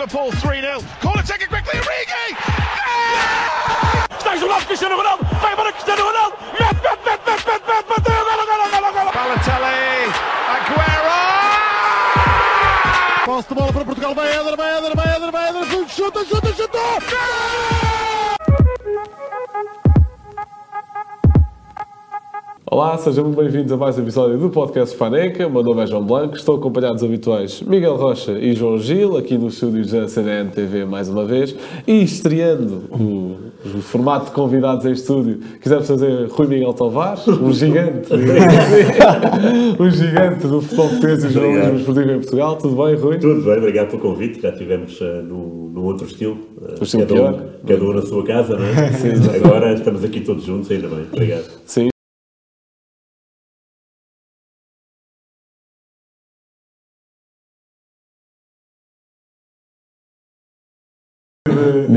Liverpool 3-0. Corner taken quickly, Origi! Cristiano Ronaldo, vai Cristiano Ronaldo, golo, golo, golo, golo. Balotelli, Aguero! Posse de bola para Portugal, vai Éder, vai Éder, vai Éder, vai Éder, chuta, chuta, chuta! Olá, sejam muito bem-vindos a mais um episódio do Podcast Paneca. O meu nome é João Blanco, estou acompanhado dos habituais Miguel Rocha e João Gil, aqui nos estúdios da CDN TV mais uma vez, e estreando o, o formato de convidados em estúdio, quisemos fazer Rui Miguel Tavares, um gigante, um gigante do futebol português e jornalismo esportivo em Portugal. Tudo bem, Rui? Tudo bem, obrigado pelo convite. Já tivemos uh, no, no outro estilo, uh, O estilo cada, pior. um, cada um na sua casa, não é? Agora estamos aqui todos juntos, ainda bem. Obrigado. Sim.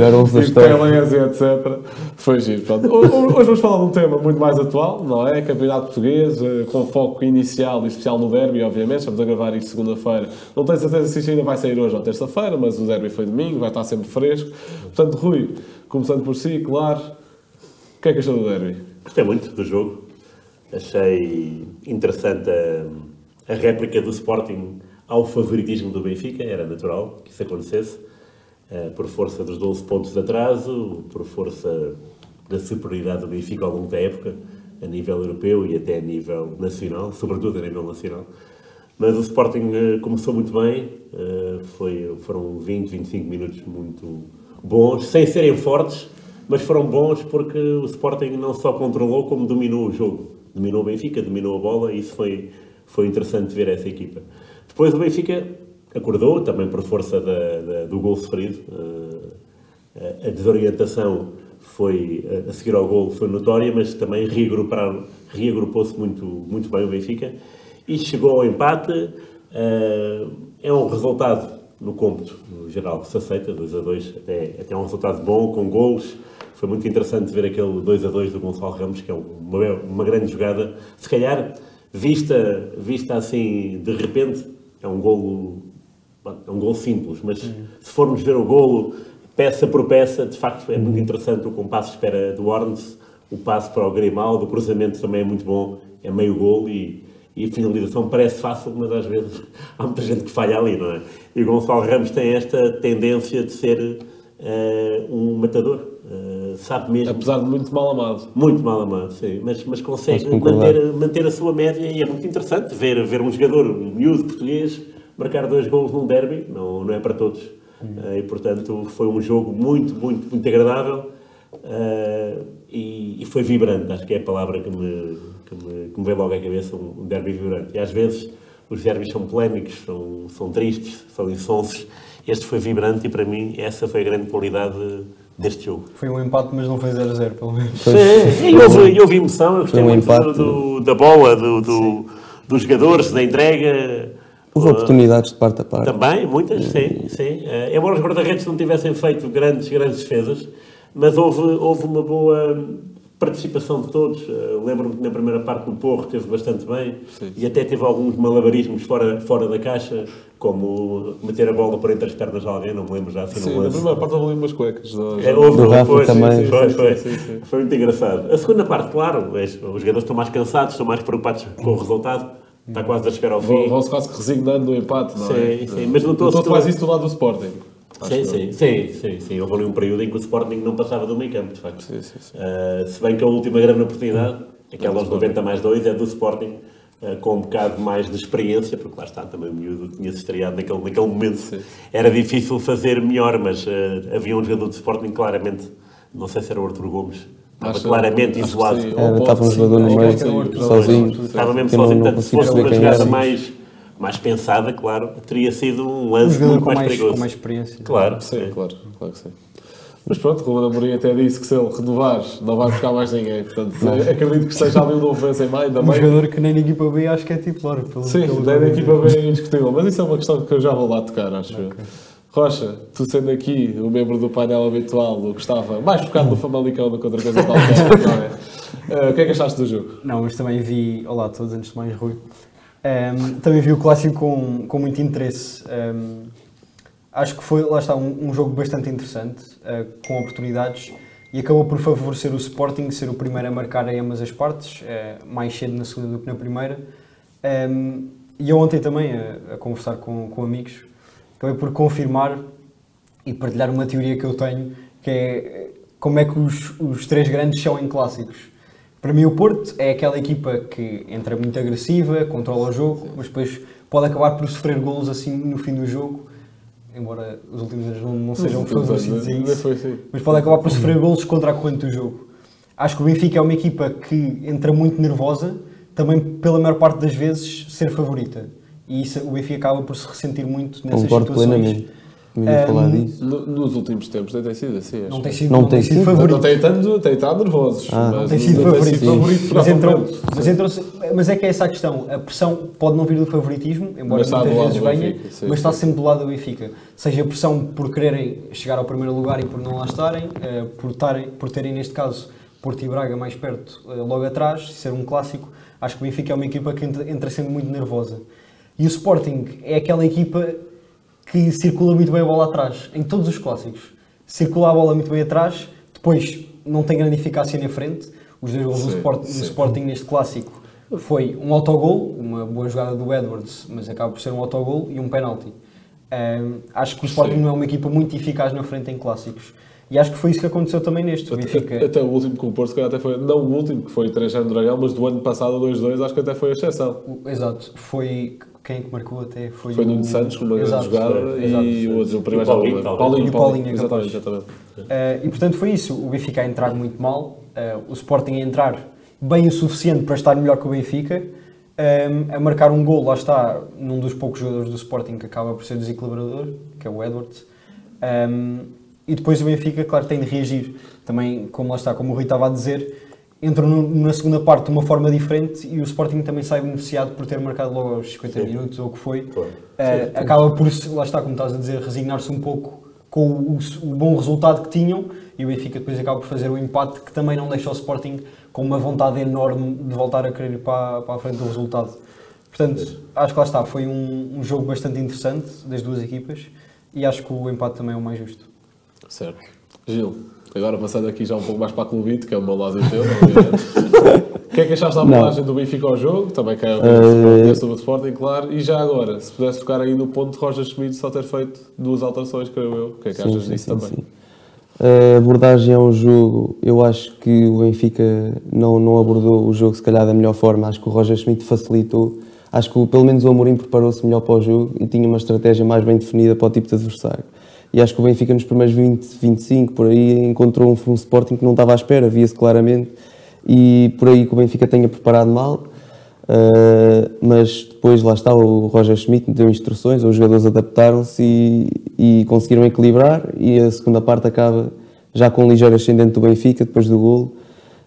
Melhor 11 da e história. Pelés e etc. Foi giro. Pronto. Hoje hoje vamos falar de um tema muito mais atual, não é? Campeonato português, eh, com foco inicial e especial no derby, obviamente. Estamos a gravar isto segunda-feira. Não tenho certeza se isto ainda vai sair hoje ou terça-feira, mas o derby foi domingo, vai estar sempre fresco. Portanto, Rui, começando por si, claro, o que é que achou do derby? Gostei muito do jogo. Achei interessante a, a réplica do Sporting ao favoritismo do Benfica. Era natural que isso acontecesse. Eh, por força dos 12 pontos de atraso, por força da superioridade do Benfica ao longo da época, a nível europeu e até a nível nacional, sobretudo a nível nacional. Mas o Sporting eh, começou muito bem, eh, foi, foram 20, 25 minutos muito bons, sem serem fortes, mas foram bons porque o Sporting não só controlou, como dominou o jogo. Dominou o Benfica, dominou a bola e isso foi, foi interessante ver essa equipa. Depois o Benfica acordou, também por força da- da- do gol sofrido. eh, a desorientação foi, eh, a seguir ao gol foi notória, mas também reagrupou-se muito, muito bem o Benfica e chegou ao empate. eh, É um resultado no cômputo, no geral, que se aceita, 2 a 2, até, até um resultado bom, com golos. Foi muito interessante ver aquele 2 a 2 do Gonçalo Ramos, que é uma, uma grande jogada. Se calhar, vista, vista assim de repente, é um golo é um golo simples, mas se formos ver o golo peça por peça, de facto é muito interessante o compasso de espera do Orns, o passo para o Grimaldo, o cruzamento também é muito bom, é meio golo e, e a finalização parece fácil, mas às vezes há muita gente que falha ali, não é? E o Gonçalo Ramos tem esta tendência de ser eh, um matador, eh, sabe mesmo Apesar de muito mal amado. muito mal amado, sim, mas, mas consegue manter, manter a sua média e é muito interessante ver, ver um jogador um miúdo português marcar dois gols num derby, não, não é para todos. Eh, e portanto foi um jogo muito, muito, muito agradável eh, e, e foi vibrante, acho que é a palavra que me, que me, que me veio logo à cabeça, um, um derby vibrante. E às vezes os derbys são polémicos, são, são tristes, são insonsos. Este foi vibrante e para mim essa foi a grande qualidade deste jogo. Foi um empate, mas não foi 0-0, pelo menos. Sim, e houve, e houve emoção, eu gostei um muito empate. do- da bola, do, do- dos jogadores, da entrega. Houve oportunidades de parte a parte. Também, muitas, sim, sim. Eh, embora os guarda-redes não tivessem feito grandes, grandes defesas, mas houve, houve uma boa participação de todos. Eh, Lembro-me que na primeira parte o Porro teve bastante bem e até teve alguns malabarismos fora, fora da caixa, como meter a bola por entre as pernas de alguém, não me lembro já assim Sim, no na lance. primeira parte houve ali umas cuecas. do- É, houve, Do Rafa foi, também. sim, Foi, Sim, foi, sim, sim. foi muito engraçado. A segunda parte, claro, os os jogadores estão mais cansados, estão mais preocupados com o resultado. Está quase a chegar ao fim. Vão-se quase resignando no empate, não é? Sim, sim, mas não estou a faz isso do lado do Sporting. Sim, sim, sim, sim, sim. Houve ali um período em que o Sporting não passava do meio campo, de facto. Sim, sim, sim. Uh, se bem que a última grande oportunidade, aquela aos 90 mais 2, é do Sporting, uh, com um bocado mais de experiência, porque lá está, também o miúdo tinha-se estreado naquele, naquele momento. Era difícil fazer melhor, mas uh, havia um jogador do Sporting claramente, não sei se era o Arthur Gomes, estava Acho- claramente isolado. sim. Era, Ou estava um jogador no meio, o sozinho. Estava mesmo sozinho, portanto, se fosse uma jogada mais, mais pensada, claro, teria sido um Um lance muito com mais, mais, perigoso. com mais experiência. Claro, Sim, sim. claro, claro que sim. Mas pronto, o Ruben Amorim até disse que se ele renovar, não vai buscar mais ninguém. Portanto, acredito que seja ali um novo Benzema ainda Um bem. jogador que nem na equipa B acho que é titular. Pelo, Sim, pelo da jogo. equipa bem indiscutível. Mas isso é uma questão que eu já vou lá tocar, acho eu. Rocha, tu sendo aqui o membro do painel habitual, o que estava mais focado no Famalicão do que outra coisa qualquer, não é? Eh, o que é que achaste do jogo? Não, mas também vi. Olá a todos, antes de mais, Rui. Um, também vi o clássico com, com muito interesse. Um, acho que foi, lá está, um, um jogo bastante interessante, uh, com oportunidades, e acabou por favorecer o Sporting ser o primeiro a marcar em ambas as partes, uh, mais cedo na segunda do que na primeira. Um, e eu ontem também, a, a conversar com, com amigos, acabei por confirmar e partilhar uma teoria que eu tenho, que é como é que os, os três grandes são em clássicos. Para mim, o Porto é aquela equipa que entra muito agressiva, controla o jogo, mas depois pode acabar por sofrer golos assim no fim do jogo. Embora os últimos anos não, não sejam favorecidos a isso, mas pode acabar por sofrer golos contra a corrente do jogo. Acho que o Benfica é uma equipa que entra muito nervosa, também pela maior parte das vezes ser favorita. E isso, o Benfica acaba por se ressentir muito nessas Concordo situações. plenamente. Não Um, falar disso. No- nos últimos tempos não tem sido assim. acho. Não tem sido, Não não tem tem sido sido? favorito. Não tem tanto, tem estado nervosos. Ah, mas Não tem sido favorito. favorito por Mas, algum entrou, momento. mas, entrou mas é que é essa a questão. A pressão pode não vir do favoritismo, embora Mas está muitas vezes venha, Benfica, sim, mas está sim. sempre do lado do Benfica. Seja a pressão por quererem chegar ao primeiro lugar e por não lá estarem, eh, por, estarem, por terem, neste caso, Porto e Braga mais perto, eh, logo atrás, ser um clássico. Acho que o Benfica é uma equipa que entra, entra sendo muito nervosa. E o Sporting é aquela equipa que circula muito bem a bola atrás, em todos os clássicos. Circula a bola muito bem atrás, depois não tem grande eficácia na frente. Os dois gols do, Sport-. Sporting neste clássico foi um autogol, uma boa jogada do Edwards, mas acaba por ser um autogol e um penalti. Ahm, acho que o Sporting Sim. não é uma equipa muito eficaz na frente em clássicos. E acho que foi isso que aconteceu também neste. Até, Benfica, até o último com o Porto, até foi, não o último, que foi 3 do Dragão, mas do ano passado, 2-2, acho que até foi a exceção. exato, foi quem é que marcou até? Foi, Foi o- Nuno Santos com uma grande Exato. jogada e o outro, o primeiro E o Paulinho. Paulinho, E o Paulinho é exatamente, exatamente. Uh, e portanto foi isso, o Benfica a entrar muito mal, uh, o Sporting a entrar bem o suficiente para estar melhor que o Benfica, um, a marcar um gol, lá está, num dos poucos jogadores do Sporting que acaba por ser desequilibrador, que é o Edwards. Um, e depois o Benfica, claro, tem de reagir. Também, como lá está, como o Rui estava a dizer, entrou no- na segunda parte de uma forma diferente e o Sporting também sai beneficiado por ter marcado logo aos 50 Sim. minutos ou o que foi. Claro. Uh, acaba por, lá está, como estás a dizer, resignar-se um pouco com o, o bom resultado que tinham e o Benfica depois acaba por fazer o empate que também não deixa o Sporting com uma vontade enorme de voltar a querer ir para, para a frente do resultado. Portanto, acho que lá está, foi um, um jogo bastante interessante das duas equipas e acho que o empate também é o mais justo. Certo. Gil, agora passando aqui já um pouco mais para a clubite, que é o meu lado teu, obviamente. O que é que achaste da abordagem do Benfica ao jogo? Também quer ouvir uh... sobre o Sporting, claro. E já agora, se pudesse tocar aí no ponto de Roger Schmidt só ter feito duas alterações, creio eu. O que é que achas disso também? A abordagem ao jogo, eu acho que o Benfica não, não abordou o jogo se calhar da melhor forma. Acho que o Roger Schmidt facilitou. Acho que pelo menos o Amorim preparou-se melhor para o jogo e tinha uma estratégia mais bem definida para o tipo de adversário. E acho que o Benfica nos primeiros 20, 25, por aí, encontrou um, um Sporting que não estava à espera, via-se claramente. E por aí que o Benfica tenha preparado mal. Uh, mas depois lá está o Roger Schmidt deu instruções, os jogadores adaptaram-se e, e, conseguiram equilibrar e a segunda parte acaba já com um ligeiro ascendente do Benfica depois do golo.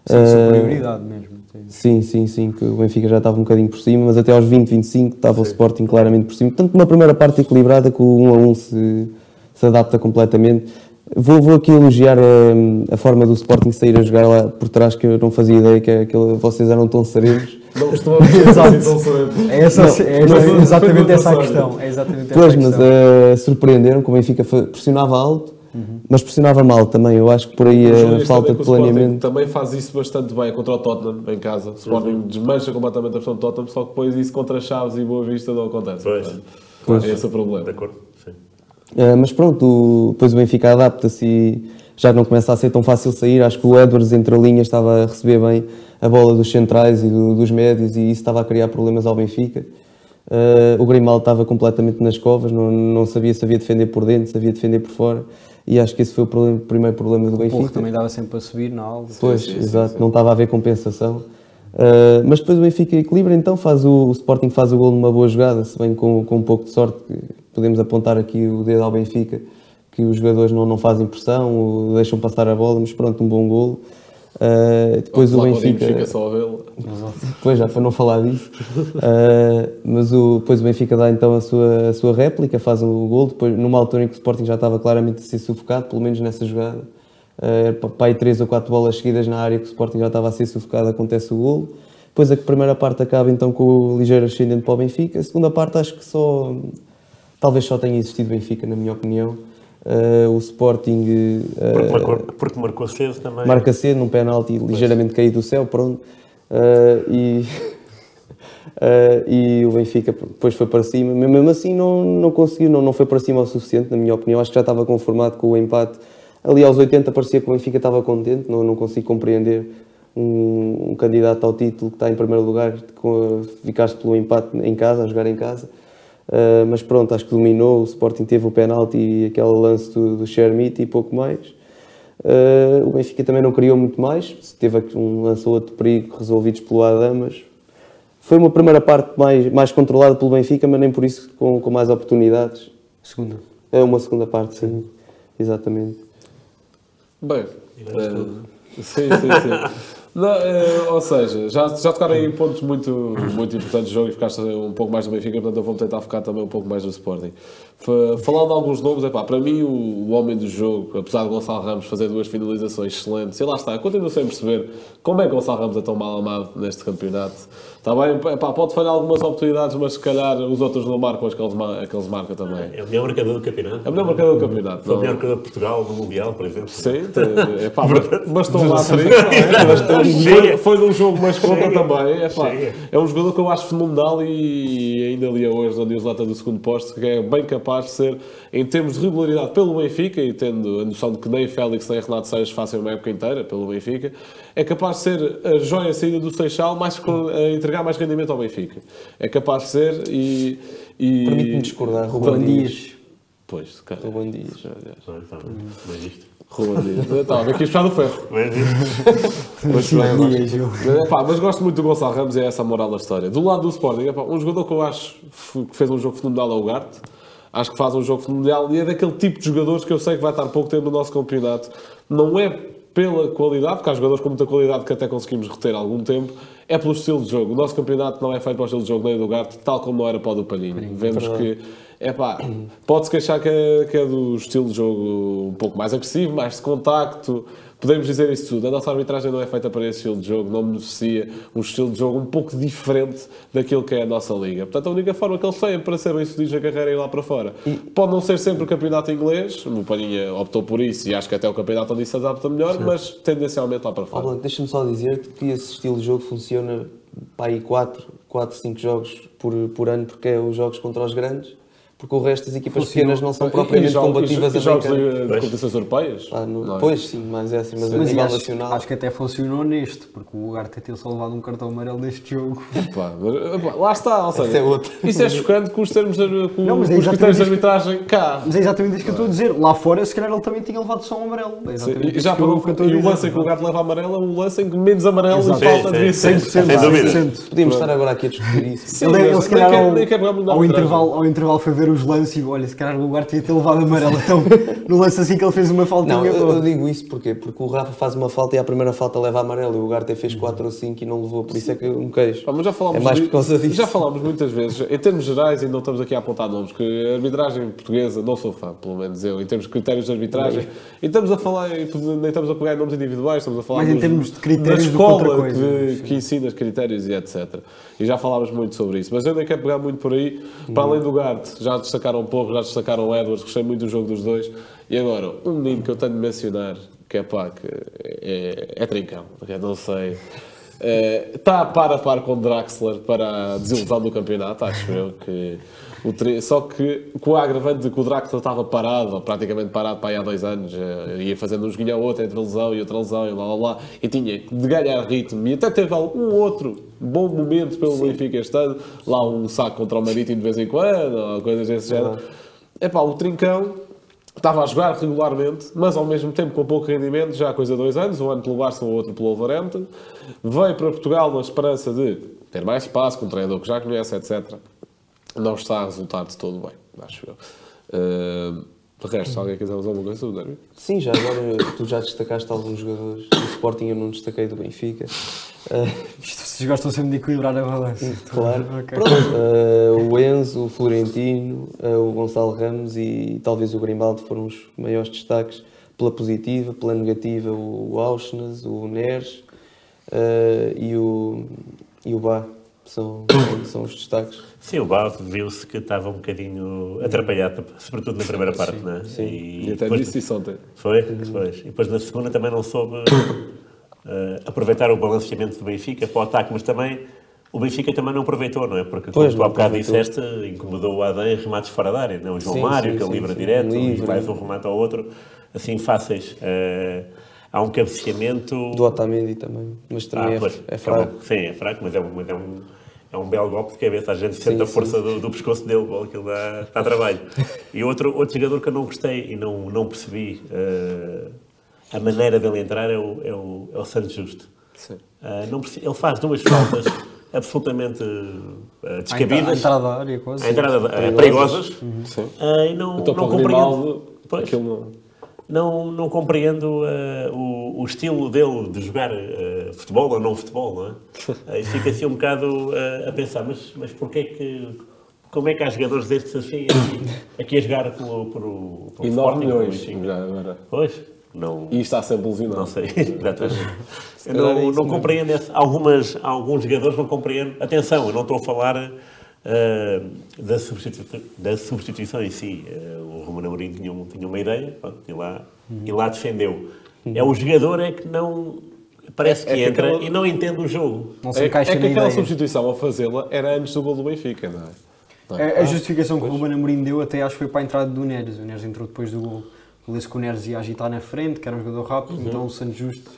Sim, uh, superioridade mesmo. Sim, sim, sim, que o Benfica já estava um bocadinho por cima, mas até aos 20, 25 estava sim. o Sporting claramente por cima. Portanto, uma primeira parte equilibrada que o 1 a 1 se, se adapta completamente. Vou, vou aqui elogiar a, a, forma do Sporting sair a jogar lá por trás, que eu não fazia ideia que, que vocês eram tão serenos. Não costumamos ser tão serenos. É, essa, não, é, é exatamente essa a questão. É exatamente pois, mas uh, surpreenderam que o Benfica pressionava alto, uhum. mas pressionava mal também. Eu acho que por aí a falta de planeamento. também faz isso bastante bem contra o Tottenham em casa. O Sporting uhum. desmancha completamente a pressão do Tottenham, só que depois isso contra Chaves e Boa Vista não acontece. Pois. pois. É esse o problema. De acordo. Uh, mas pronto, o, depois o Benfica adapta-se e já não começa a ser tão fácil sair. Acho que o Edwards entre a linha estava a receber bem a bola dos centrais e do, dos médios e isso estava a criar problemas ao Benfica. Uh, o Grimaldo estava completamente nas covas, não, não sabia se havia defender por dentro, se havia defender por fora e acho que esse foi o, problema, o primeiro problema do o Benfica. Porro também dava sempre a subir na alva. Pois, sim, sim, exato, sim. não estava a haver compensação. Uh, mas depois o Benfica equilibra, então faz o, o Sporting faz o gol numa boa jogada, se bem com, com um pouco de sorte, podemos apontar aqui o dedo ao Benfica, que os jogadores não, não fazem pressão, deixam passar a bola, mas pronto, um bom golo. Uh, depois o Benfica. Fica só a vê-lo. Depois, já para não falar disso. Uh, mas o, depois o Benfica dá então a sua, a sua réplica, faz o gol. Depois, numa altura em que o Sporting já estava claramente a ser sufocado, pelo menos nessa jogada. Uh, para aí três ou quatro bolas seguidas na área que o Sporting já estava a ser sufocado, acontece o golo. Depois a primeira parte acaba então com o ligeiro ascendente para o Benfica. A segunda parte acho que só, talvez só tenha existido Benfica, na minha opinião. Uh, o Sporting uh, Porque marcou, porque marcou cedo também. marca cedo num penalti ligeiramente caído do céu, pronto. Uh, e, e o Benfica depois foi para cima. Mas Mesmo assim não, não conseguiu, não, não foi para cima o suficiente, na minha opinião. Acho que já estava conformado com o empate. Ali aos 80 parecia que o Benfica estava contente, não, não consigo compreender um, um candidato ao título que está em primeiro lugar, ficaste pelo empate em casa, a jogar em casa. Uh, mas pronto, acho que dominou, o Sporting teve o penalti e aquele lance do, do Shermit e pouco mais. Uh, o Benfica também não criou muito mais, teve aqui um lance ou outro perigo resolvidos pelo Adamas. Foi uma primeira parte mais, mais controlada pelo Benfica, mas nem por isso com, com mais oportunidades. Segunda. É uma segunda parte, sim, exatamente. Bem, eh, sim, sim, sim. Não, eh, ou seja, já, já tocaram em pontos muito, muito importantes do jogo e ficaste um pouco mais do Benfica, portanto eu vou tentar focar também um pouco mais do Sporting. Falando de alguns nomes, epá, para mim o, o homem do jogo, apesar de Gonçalo Ramos fazer duas finalizações excelentes, e lá está, continuo sem perceber como é que Gonçalo Ramos é tão mal amado neste campeonato. Está bem, epá, pode falhar algumas oportunidades, mas se calhar os outros não marcam as que eles, ma- as que eles marcam também. É o melhor marcador do campeonato. É o melhor marcador do campeonato. Foi o não- melhor marcador de Portugal no Mundial, por exemplo. Sim, epá, mas, estão lá não é? Foi, foi num jogo, mas conta Chega. também. Epá, é um jogador que eu acho fenomenal e ainda li hoje na newsletter do segundo posto que é bem capaz de ser, em termos de regularidade pelo Benfica, e tendo a noção de que nem Félix nem Renato Seixas fazem uma época inteira pelo Benfica, é capaz de ser a joia saída do Seixal mais com- a entregar mais rendimento ao Benfica. É capaz de ser e... e Permite-me discordar, Ruben Dias. Pois, cara. Ruben Dias. Não, tá, mas isto. Ruben Dias. Estava aqui puxar do ferro. Mas. Mas, mas, pá, mas gosto muito do Gonçalo Ramos e é essa a moral da história. Do lado do Sporting, epá, um jogador que eu acho que fez um jogo fenomenal é o Ugarte. Acho que faz um jogo fenomenal e é daquele tipo de jogadores que eu sei que vai estar pouco tempo no nosso campeonato. Não é pela qualidade, porque há jogadores com muita qualidade que até conseguimos reter algum tempo, é pelo estilo de jogo. O nosso campeonato não é feito para o estilo de jogo nem do tal como não era para o do Palhinho. Vemos que, é pá, pode-se queixar que é, que é do estilo de jogo um pouco mais agressivo, mais de contacto, podemos dizer isso tudo. A nossa arbitragem não é feita para esse estilo de jogo, não beneficia um estilo de jogo um pouco diferente daquilo que é a nossa liga. Portanto, a única forma que eles têm para ser bem-sucedidos na carreira é ir lá para fora. Pode não ser sempre o campeonato inglês, o Palhinha optou por isso e acho que até o campeonato onde se adapta melhor, mas tendencialmente lá para fora. Blanco, deixa-me só dizer-te que esse estilo de jogo funciona para aí 4, 4 5 jogos por, por ano, porque é os jogos contra os grandes, porque o resto das equipas pequenas não são propriamente jogos- combativas e a jogos de, de competições europeias? Ah, no- é? Pois sim, mas é assim, mas a Mas nível acho, nacional. acho que até funcionou neste, porque o Ugarte ter só levado um cartão amarelo neste jogo. Mas, pá, lá está, ou seja, Essa é outra. isso é chocante com os termos de, com, Não, mas é os critérios de arbitragem cá. Mas é exatamente isso que eu estou a dizer. Lá fora, se calhar ele também tinha levado só um amarelo. É Sim, exatamente E, já para, a e o lance em que o gato leva amarelo é um lance em que menos amarelo Exato. e falta Sim, devia sim, ser. sim. Sem dúvida. 100%. Podíamos estar agora aqui a discutir isso. Sim, Ele, se calhar intervalo, ao intervalo foi ver os lances e olha, se calhar o lugar tinha ter levado amarelo. Então, no lance assim que ele fez uma faltinha. Não, eu, eu digo isso porquê? porque o Rafa faz uma falta e a primeira falta leva amarelo e o Ugarte fez 4 ou 5 e não levou, por isso é que eu me queixo. Pá, mas já falámos É mais por causa disso. Já falámos muitas vezes, em termos gerais, e não estamos aqui a apontar nomes, que a arbitragem portuguesa, não sou fã, pelo menos eu, em termos de critérios de arbitragem, e estamos a falar, nem estamos a pegar em nomes individuais, estamos a falar Mais em dos- termos de critérios da escola coisa, que, que ensina os critérios e etc. E já falámos muito sobre isso, mas eu nem quero pegar muito por aí, para além do Garte, já destacaram um pouco, já destacaram o Edwards, gostei muito do jogo dos dois, e agora, um menino que eu tenho de mencionar, que é pá, que é, é trincão, não sei. Eh, Está a par a par com Draxler para a desilusão do campeonato, acho eu que o tri- só que com o agravante de que o Draxler estava parado, praticamente parado para aí há dois anos, eh, ia fazendo um joguinho ao outro entre lesão e outra lesão e lá lá e tinha de ganhar ritmo, e até teve algum outro bom momento pelo Benfica este ano, lá um saco contra o Marítimo de vez em quando, ou coisas desse género. Epá, o Trincão estava a jogar regularmente, mas ao mesmo tempo com pouco rendimento, já há coisa de dois anos, um ano pelo Barça, o outro pelo Wolverhampton. Veio para Portugal na esperança de ter mais espaço, com um treinador que já conhece, etc. Não está a resultar de todo bem, acho eu. Uh, de resto, se alguém quiser usar alguma coisa, sobre o derby. Sim, já agora tu já destacaste alguns jogadores do Sporting, eu não destaquei do Benfica. Isto, vocês gostam sempre de equilibrar a balança. claro. Ok. Pronto, ah, o Enzo, o Florentino, ah, o Gonçalo Ramos e talvez o Grimaldo foram os maiores destaques pela positiva, pela negativa o Auschnes, o Neres ah, e o, e o Bá são, são os destaques. Sim, o Bá viu-se que estava um bocadinho atrapalhado, sobretudo na primeira parte, não é? E até depois- disse isso ontem. Foi? Pois. E depois na segunda também não soube eh, aproveitar o balanceamento do Benfica para o ataque, mas também o Benfica também não aproveitou, não é? Porque, como Pois, tu há bocado disseste, incomodou o Adam em remates fora da área, não? O João Sim, Mário, sim, que é sim, livre sim. direto, Livre. e mais um remate ao outro, assim fáceis. Eh, há um cabeceamento. Do Otamendi também, mas também é, Ah, pois, é bom. fraco. Sim, é fraco, mas é um, mas é um, é um belo golpe de cabeça. A gente sente Sim, a sim, força do, do pescoço dele, bom, aquilo dá, dá trabalho. E outro, outro jogador que eu não gostei e não, não percebi eh, a maneira dele entrar é o, é o, é o Santos Justo. Sim. Eh, não perce- ele faz duas faltas absolutamente à descabidas. entrada da área, quase. à entrada, eh, perigosas. Sim. Eh, e não, Então, não compreendo. Pois aquilo não... não, não compreendo eh, o, o estilo dele de jogar eh, futebol ou não futebol, não é? E fica assim um bocado eh, a pensar, mas, mas porquê que... Como é que há jogadores destes assim aqui, aqui a jogar pelo, pelo, pelo E 9 Sporting, pelo milhões, já agora. Pois, não... E está sempre lesionado. Não sei, exatamente. Calhar é não, não compreendo algumas, alguns jogadores não compreendo. Atenção, eu não estou a falar ah, da, substitu- da substituição em si. Ah, o Romano Amorim tinha, um- tinha uma ideia pronto, e, lá, e lá defendeu. É o jogador é que não. Parece que É que entra aquela- e não entende o jogo. Não É, se encaixa é que aquela ideia. substituição a fazê-la era antes do gol do Benfica, não é? Não é? A, a justificação que o Ruben Amorim deu até acho que foi para a entrada do Neres. O Neres entrou depois do gol. O disse que o Neres ia agitar na frente, que era um jogador rápido, então o Santos Justo,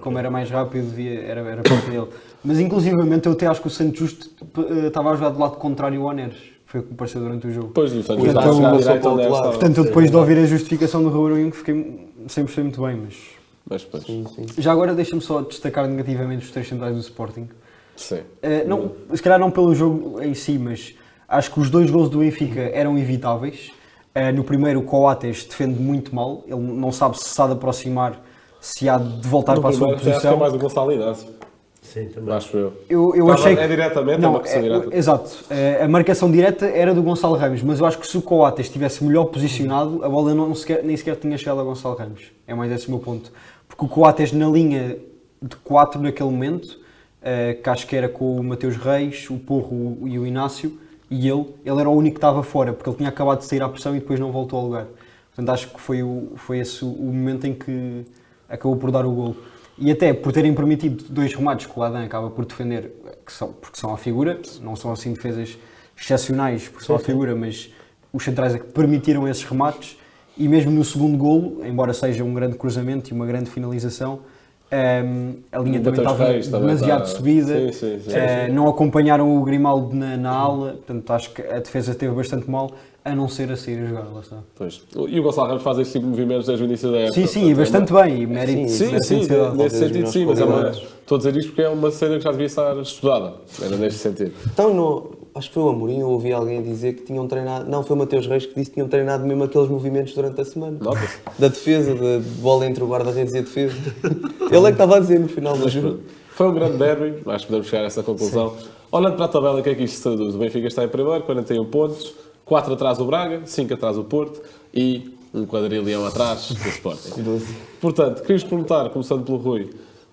Como era mais rápido, devia, era, era para ele. Mas inclusivamente eu até acho que o Santos Justo eh, estava a jogar do lado contrário ao Neres. Foi o que me pareceu durante o jogo. Depois do Santos Portanto, estava a chegar eu- direito só ao para o outro lado. Portanto, eu depois de ouvir a justificação do Ruben Amorim fiquei sempre gostei muito bem, mas... Mas depois, Sim, sim. Já agora deixa-me só destacar negativamente os três centrais do Sporting. sim. Eh, não, se calhar não pelo jogo em si, mas acho que os dois gols do Benfica eram evitáveis. Eh, no primeiro, o Coates defende muito mal, ele não sabe se de aproximar, se há de voltar No para a sua até acho que é posição. mais o Gonçalo Inácio. Sim, também. Acho eu. Eu, eu Estava- achei que... é diretamente, é uma questão direta. Exato. Eh, a marcação direta era do Gonçalo Ramos, mas eu acho que se o Coates estivesse melhor posicionado, a bola não sequer- nem sequer tinha chegado a Gonçalo Ramos. É mais esse o meu ponto. Porque o Coates na linha de 4 naquele momento, eh, que acho que era com o Mateus Reis, o Porro e o Inácio, e ele, ele era o único que estava fora, porque ele tinha acabado de sair à pressão e depois não voltou ao lugar. Portanto, acho que foi, o, foi esse o momento em que acabou por dar o gol. E até por terem permitido dois remates que o Adam acaba por defender, que são, porque são a figura, não são assim defesas excepcionais porque são a figura, mas os centrais é que permitiram esses remates e mesmo no segundo golo, embora seja um grande cruzamento e uma grande finalização, ehm, a linha também estava Reis demasiado está- subida, Sim, sim, sim. eh, não acompanharam o Grimaldo na, na ala, portanto acho que a defesa esteve bastante mal, a não ser a sair a jogar, lá está. Pois. E o Gonçalo Ramos faz esse tipo de movimentos desde o início da época. Sim, sim, e é bastante bem, e mérito Sim, sim, de dado. nesse sentido sim, mas é uma, estou a dizer isto porque é uma cena que já devia estar estudada. Era neste sentido. Então, não, acho que foi o Amorim, eu ouvi alguém dizer que tinham treinado. Não, foi o Mateus Reis que disse que tinham treinado mesmo aqueles movimentos durante a semana. Nota-se. Da defesa, da bola entre o guarda-redes e a defesa. Ele é que estava a dizer no final do jogo. Foi um grande derby, acho que podemos chegar a essa conclusão. Olhando para a tabela, o que é que isto se traduz? O Benfica está em primeiro, 41 pontos, 4 atrás do Braga, 5 atrás do Porto e um quadrilhão atrás do Sporting. Portanto, queria-vos perguntar, começando pelo Rui,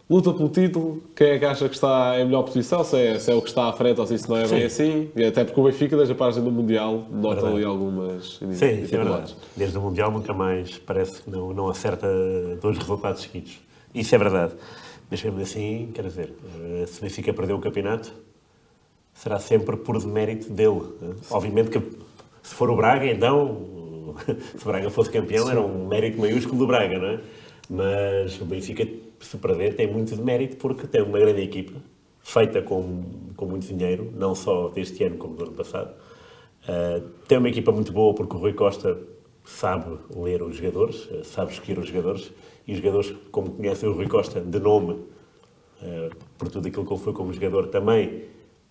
luta pelo título, quem é que acha que está em melhor posição? Se é, se é o que está à frente ou se isso não é bem assim? E até porque o Benfica, desde a página do Mundial, nota Verdade. ali algumas Sim, isso é verdade. Desde o Mundial nunca mais parece que não, não acerta dois resultados seguidos. Isso é verdade. Mas mesmo assim, quer dizer, eh, se o Benfica perder o campeonato, será sempre por demérito dele. eh. Obviamente que se for o Braga, então, se o Braga fosse campeão, era um mérito maiúsculo do Braga, não é? Mas o Benfica, se perder, tem muito de mérito porque tem uma grande equipa, feita com, com muito dinheiro, não só deste ano como do ano passado. Uh, tem uma equipa muito boa porque o Rui Costa sabe ler os jogadores, sabe escolher os jogadores e os jogadores, como conhecem o Rui Costa de nome, uh, por tudo aquilo que ele foi como jogador, também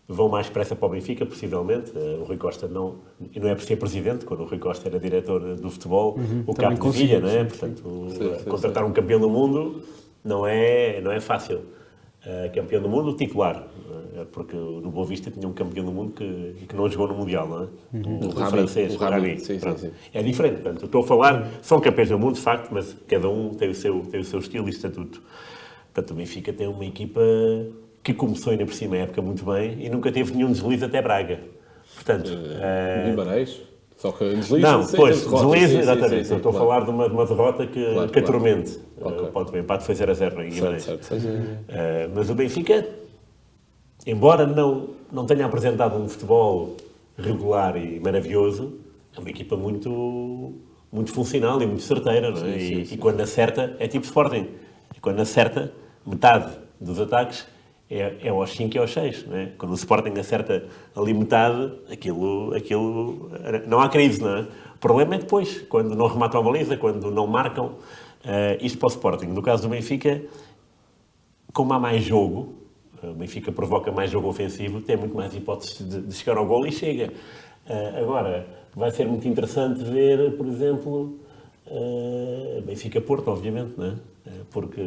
vão mais pressa para o Benfica, possivelmente. Uh, o Rui Costa não, não é por ser presidente, quando o Rui Costa era diretor do futebol, o também Capo de Villa, não é? sim, Portanto, uh, Sim, sim, contratar um campeão do mundo não é, não é fácil. Uh, campeão do mundo titular, uh, porque no Boa Vista tinha um campeão do mundo que, que não jogou no Mundial, não é? O, o Rami, francês, o o Rami, Rami. sim, sim, sim. É diferente, portanto, estou a falar, são campeões do mundo, de facto, mas cada um tem o seu, tem o seu estilo e estatuto. Portanto, o Benfica tem uma equipa que começou ainda por cima a época muito bem e nunca teve nenhum deslize até Braga. Portanto, eh, Guimarães. Só que deslize. não, sim, pois, deslize, sim, sim, exatamente. sim, sim, Eu estou claro. a falar de uma, de uma derrota que, Claro, que claro. atormente. Ok. Eh, pronto, o empate foi 0 a 0 em Guimarães. Certo, certo, certo. Uh, mas o Benfica, embora não, não tenha apresentado um futebol regular e maravilhoso, é uma equipa muito, muito funcional e muito certeira, não é? e, e quando acerta, é tipo Sporting. E quando acerta, metade dos ataques é, é aos 5 e aos 6. Não é? Quando o Sporting acerta ali metade, aquilo, aquilo não há crise, não é? O problema é depois, quando não rematam a baliza, quando não marcam. uh, isto para o Sporting. No caso do Benfica, como há mais jogo, o Benfica provoca mais jogo ofensivo, tem muito mais hipóteses de, de chegar ao gol e chega. Ah, agora, vai ser muito interessante ver, por exemplo, ah, Benfica-Porto, obviamente, não é? Porque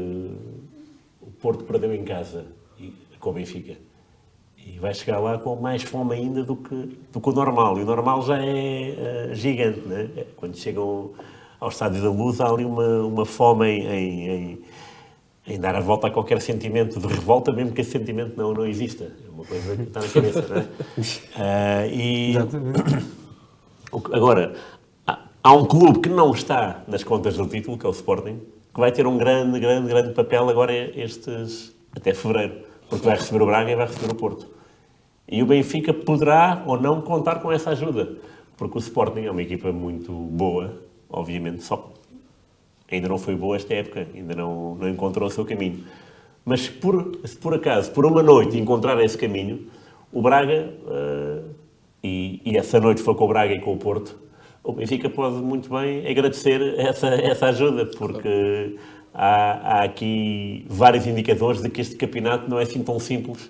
o Porto perdeu em casa e- com o Benfica. E vai chegar lá com mais fome ainda do que, do que o normal. E o normal já é ah, gigante, não é? Quando chegam ao Estádio da Luz, há ali uma, uma fome em- em- em em dar a volta a qualquer sentimento de revolta, mesmo que esse sentimento não, não exista. É uma coisa que está na cabeça, não é? Ah, e, que- Agora, há, há um clube que não está nas contas do título, que é o Sporting, que vai ter um grande, grande, grande papel agora estes, até fevereiro, porque vai receber o Braga e vai receber o Porto. E o Benfica poderá ou não contar com essa ajuda, porque o Sporting é uma equipa muito boa, obviamente, só ainda não foi boa esta época, ainda não, não encontrou o seu caminho. Mas se por, se por acaso, por uma noite, encontrar esse caminho, o Braga, eh, e, e essa noite foi com o Braga e com o Porto, o Benfica pode muito bem agradecer essa, essa ajuda, porque há, há aqui vários indicadores de que este campeonato não é assim tão simples.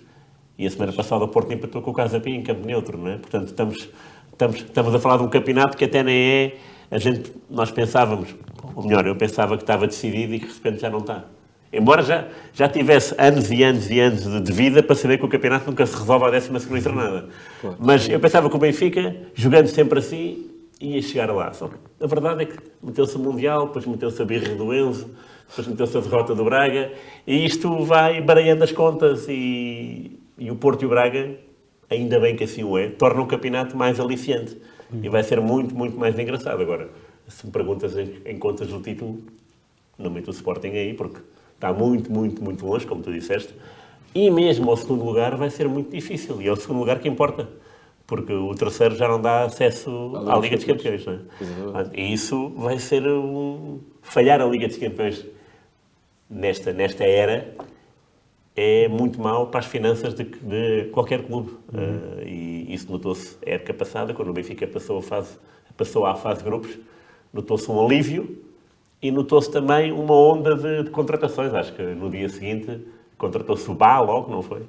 E a semana passada o Porto empatou com o Casa Pia em campo neutro, não é? Portanto, estamos, estamos, estamos a falar de um campeonato que até nem é. A gente, nós pensávamos, ou melhor, eu pensava que estava decidido e que de repente já não está. Embora já, já tivesse anos e anos e anos de, de vida para saber que o campeonato nunca se resolve à 12 segunda jornada. Mas eu pensava que o Benfica, jogando sempre assim, ia chegar lá. Só que a verdade é que meteu-se o Mundial, depois meteu-se a birra do Enzo, depois meteu-se a derrota do Braga, e isto vai baralhando as contas e, e o Porto e o Braga, ainda bem que assim o é, tornam o campeonato mais aliciante. E vai ser muito, muito mais engraçado. Agora, se me perguntas em, em contas do título, não meto o Sporting aí, porque está muito, muito, muito longe, como tu disseste. E mesmo ao segundo lugar vai ser muito difícil. E é o segundo lugar que importa. Porque o terceiro já não dá acesso à Liga dos Campeões. Não é? E isso vai ser um... Falhar a Liga dos Campeões nesta, nesta era é muito mau para as finanças de, de qualquer clube. Uh, e isso notou-se a época passada, quando o Benfica passou, a fase, passou à fase de grupos, notou-se um alívio e notou-se também uma onda de, de contratações. Acho que no dia seguinte contratou-se o Bá logo, não foi?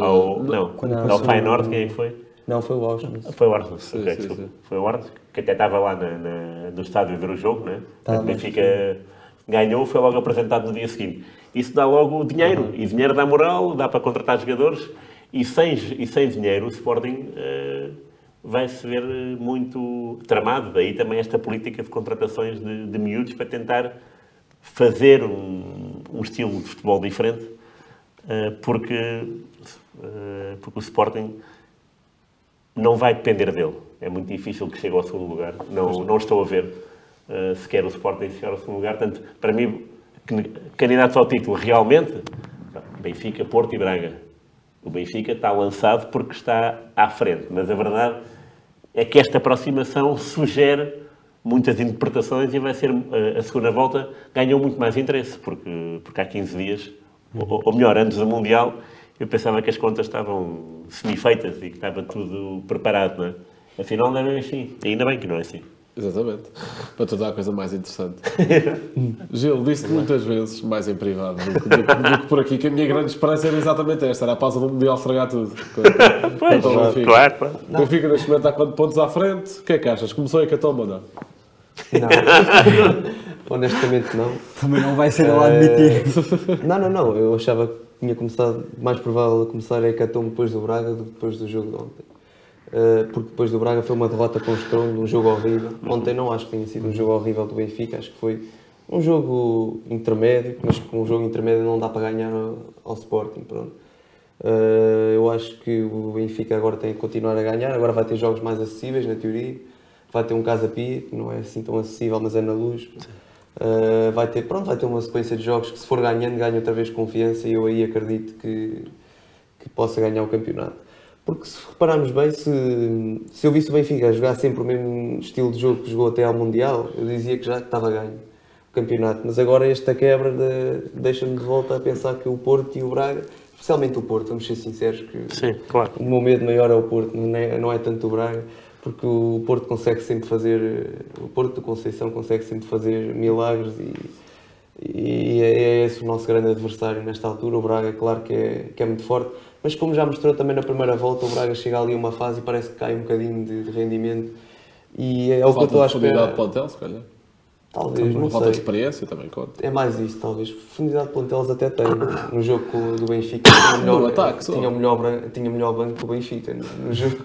Ao, não, Quando ao Feyenoord, quem é foi? Não, foi o Auschwitz. Foi o Arsenal, Sim, ok, sim, sim. Foi o Arsenal, que até estava lá na, na- no estádio a ver o jogo, né? Tá, Benfica ganhou, foi logo apresentado no dia seguinte. Isso dá logo dinheiro, Uhum. e dinheiro dá moral, dá para contratar jogadores, e sem, e sem dinheiro o Sporting eh, vai se ver muito tramado. Daí também esta política de contratações de, de miúdos para tentar fazer um, um estilo de futebol diferente, eh, porque, eh, porque o Sporting não vai depender dele. É muito difícil que chegue ao segundo lugar. Não, não estou a ver uh, sequer o Sporting chegar ao segundo lugar. Portanto, para mim, candidatos ao título realmente, Benfica, Porto e Braga. O Benfica está lançado porque está à frente, mas a verdade é que esta aproximação sugere muitas interpretações e vai ser uh, a segunda volta ganhou muito mais interesse, porque, porque há 15 dias, ou, ou melhor, antes do Mundial, eu pensava que as contas estavam semi-feitas e que estava tudo preparado, não é? Afinal, não é bem assim. Ainda bem que não é assim. Exatamente. Para tornar a coisa mais interessante. Gil, disse-te muitas vezes, mais em privado do que, do do que por aqui, que a minha grande esperança era exatamente esta: era a pausa do Mundial estragar tudo. Quanto- claro, claro. O Benfica, neste momento, está quantos pontos à frente? O que é que achas? Começou a hecatombe ou não? Não. Honestamente, não. Também não vai ser ele a admitir. Não, não, não. Eu achava que tinha começado, mais provável começar a Hecatombe depois do Braga do que depois do jogo de ontem. Uh, porque depois do Braga foi uma derrota com estrondo, um jogo horrível. Ontem não acho que tenha sido um jogo horrível do Benfica, acho que foi um jogo intermédio, mas com um jogo intermédio não dá para ganhar ao, Sporting, pronto. Uh, eu acho que o Benfica agora tem que continuar a ganhar, agora vai ter jogos mais acessíveis, na teoria. Vai ter um Casa Pia, que não é assim tão acessível, mas é na luz. Uh, vai ter, pronto, vai ter uma sequência de jogos que se for ganhando, ganha outra vez confiança e eu aí acredito que, que possa ganhar o campeonato. Porque se repararmos bem, se, se eu visse o Benfica jogar sempre o mesmo estilo de jogo que jogou até ao Mundial, eu dizia que já estava ganho o campeonato. Mas agora esta quebra de, deixa-me de volta a pensar que o Porto e o Braga, especialmente o Porto, vamos ser sinceros, que Sim, claro. o meu medo maior é o Porto, não é, não é tanto o Braga, porque o Porto consegue sempre fazer, o Porto do Conceição consegue sempre fazer milagres e, e é, é esse o nosso grande adversário nesta altura. O Braga, claro que é, que é muito forte, mas como já mostrou também na primeira volta, o Braga chega ali a uma fase e parece que cai um bocadinho de, de rendimento. E é o que eu estou à de profundidade de plantel, se calhar. Talvez, não Falta de sei. experiência também conta. É mais isso, talvez. Profundidade de planteles até tem. No jogo do Benfica tinha o melhor, ataque, só. tinha o melhor, tinha melhor banco que o Benfica no, no jogo.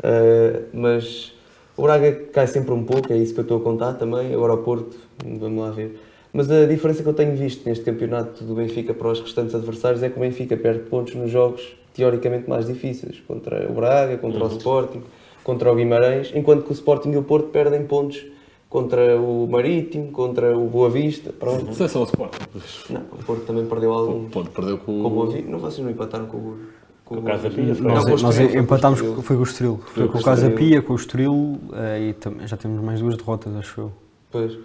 Uh, mas o Braga cai sempre um pouco, é isso que eu estou a contar também. Agora o Porto, vamos lá ver. Mas a diferença que eu tenho visto neste campeonato do Benfica para os restantes adversários é que o Benfica perde pontos nos jogos teoricamente mais difíceis. Contra o Braga, contra o Sporting, contra o Guimarães, enquanto que o Sporting e o Porto perdem pontos contra o Marítimo, contra o Boa Vista. Pronto. Não é só o Sporting. Não, o Porto também perdeu algum. O Porto perdeu com, Com o Boa Vista. Não, vocês não empataram com o Boa Com o Casa. Pia. Não, Nós, com nós com empatámos, Estoril. foi com o Estoril. Foi com com o Casa. Pia, com o Estoril eh, e já temos mais duas derrotas, acho eu. Pois.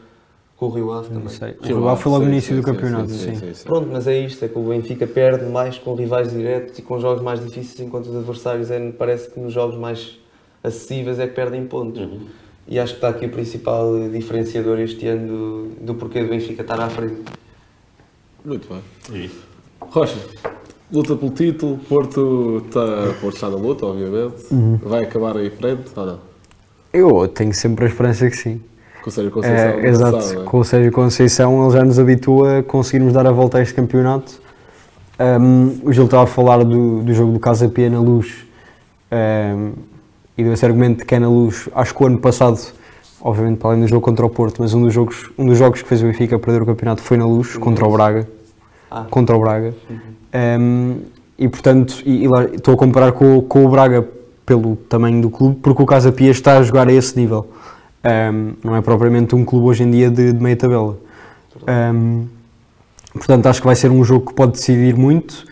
Com o Rio Ave também. Não sei. O Sim, Rio Ave foi logo no início sim, do campeonato, sim, sim. sim, sim. Pronto, mas é isto, é que o Benfica perde mais com rivais diretos e com jogos mais difíceis, enquanto os adversários é, parece que nos jogos mais acessíveis é que perdem pontos. E acho que está aqui o principal diferenciador este ano do, do porquê do Benfica estar à frente. Muito bem. Isso. Rocha, luta pelo título. Porto está, Porto está na luta, obviamente. Uhum. Vai acabar aí em frente ou não? Eu tenho sempre a esperança que sim. Com o Sérgio Conceição. É, exato, sabe, é? com o Sérgio Conceição ele já nos habitua a conseguirmos dar a volta a este campeonato. Um, o Gil estava a falar do, do jogo do Casa Pia na Luz um, e deu esse argumento de que é na Luz. Acho que o ano passado, obviamente para além do jogo contra o Porto, mas um dos jogos, um dos jogos que fez o Benfica perder o campeonato foi na Luz, contra o Braga. Ah. Contra o Braga. Um, e portanto, e, e lá, estou a comparar com, o- com o Braga pelo tamanho do clube, porque o Casa Pia está a jogar a esse nível. Um, não é propriamente um clube hoje em dia de, de meia tabela. Um, portanto, acho que vai ser um jogo que pode decidir muito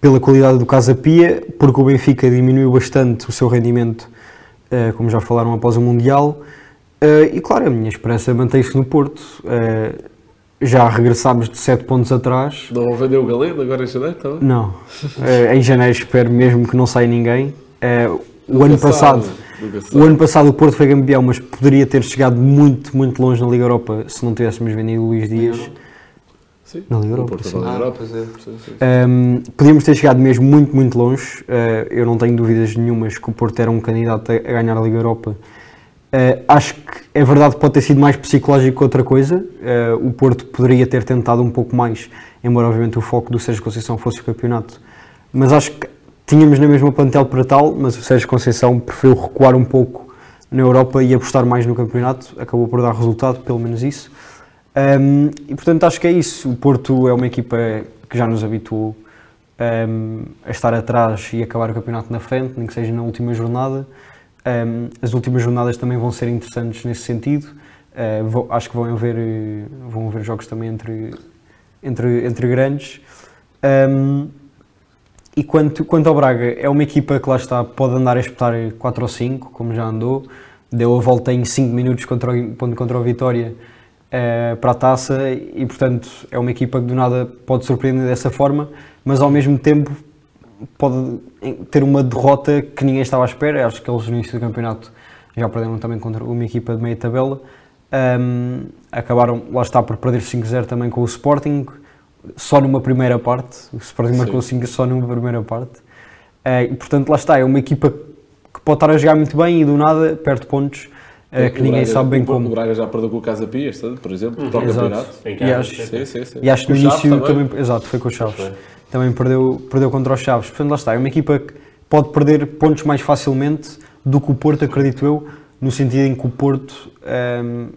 pela qualidade do Casa Pia, porque o Benfica diminuiu bastante o seu rendimento, uh, como já falaram após o Mundial. Uh, e claro, a minha esperança mantém-se no Porto. Uh, já regressámos de 7 pontos atrás. Não vendeu o Galeno agora em janeiro também? Não. Em janeiro espero mesmo que não saia ninguém. O ano passado, o ano passado o Porto foi campeão, mas poderia ter chegado muito, muito longe na Liga Europa se não tivéssemos vendido o Luís Dias. Sim. Na Liga Europa, Porto sim. na Europa. Sim. Um, podíamos ter chegado mesmo muito, muito longe. Uh, eu não tenho dúvidas nenhumas que o Porto era um candidato a, a ganhar a Liga Europa. Uh, acho que é verdade que pode ter sido mais psicológico que outra coisa. Uh, o Porto poderia ter tentado um pouco mais, embora obviamente o foco do Sérgio Conceição fosse o campeonato. Mas acho que tínhamos na mesma plantel para tal, mas o Sérgio Conceição preferiu recuar um pouco na Europa e apostar mais no campeonato. Acabou por dar resultado, pelo menos isso. Um, e portanto acho que é isso. O Porto é uma equipa que já nos habituou um, a estar atrás e acabar o campeonato na frente, nem que seja na última jornada. Um, as últimas jornadas também vão ser interessantes nesse sentido. Uh, vou- acho que vão haver, vão haver jogos também entre, entre, entre grandes. Um, e quanto, quanto ao Braga, é uma equipa que lá está, pode andar a espetar 4 ou 5, como já andou. Deu a volta em 5 minutos contra o, contra o Vitória eh, para a taça e, portanto, é uma equipa que do nada pode surpreender dessa forma, mas ao mesmo tempo pode ter uma derrota que ninguém estava à espera. Acho que eles no início do campeonato já perderam também contra uma equipa de meia tabela. Ahm, acabaram, lá está, por perder 5-0 também com o Sporting, só numa primeira parte. O Sporting marcou 5 só numa primeira parte. Eh, e portanto, lá está, é uma equipa que pode estar a jogar muito bem e do nada perde pontos eh, que ninguém Braga- sabe bem o- como. O Braga já perdeu com o Casa Pia, este ano, por exemplo, Exato. campeonato. Em E casa, acho- sim. Sim, sim, sim. E acho que no início também. exato, foi com o Chaves. Foi. Também perdeu, perdeu contra os Chaves. Portanto, lá está, é uma equipa que pode perder pontos mais facilmente do que o Porto, acredito eu, no sentido em que o Porto, ahm,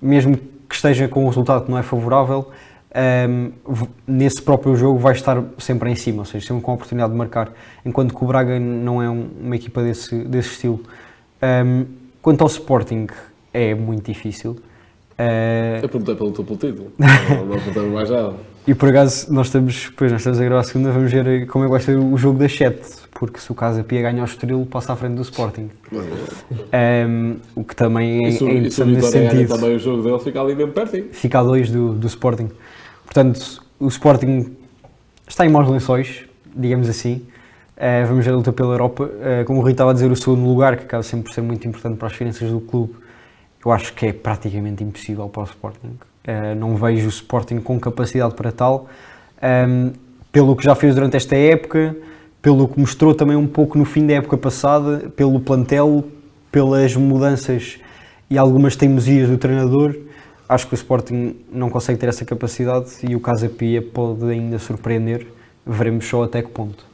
mesmo que esteja com um resultado que não é favorável, v- nesse próprio jogo vai estar sempre em cima, ou seja, sempre com a oportunidade de marcar, enquanto que o Braga não é um- uma equipa desse, desse estilo. Ehm, quanto ao Sporting, é muito difícil. Eh, Eu perguntei pelo teu título. Não, não perguntei mais nada. e por acaso nós estamos, pois nós estamos a gravar a segunda, vamos ver como é que vai ser o jogo das 7, porque se o Casa Pia ganha o Estoril, passa à frente do Sporting. Ehm, o que também é, E se, o- é interessante nesse Vitória ganha sentido. também o jogo dele, fica ali mesmo pertinho. fica a 2 do, do Sporting. Portanto, o Sporting está em maus lençóis, digamos assim. Eh, vamos ver a luta pela Europa. Eh, como o Rui estava a dizer, o segundo lugar, que acaba sempre por ser muito importante para as finanças do clube, eu acho que é praticamente impossível para o Sporting. Eh, não vejo o Sporting com capacidade para tal. Ahm, pelo que já fez durante esta época, pelo que mostrou também um pouco no fim da época passada, pelo plantel, pelas mudanças e algumas teimosias do treinador, acho que o Sporting não consegue ter essa capacidade e o Casa Pia pode ainda surpreender. Veremos só até que ponto.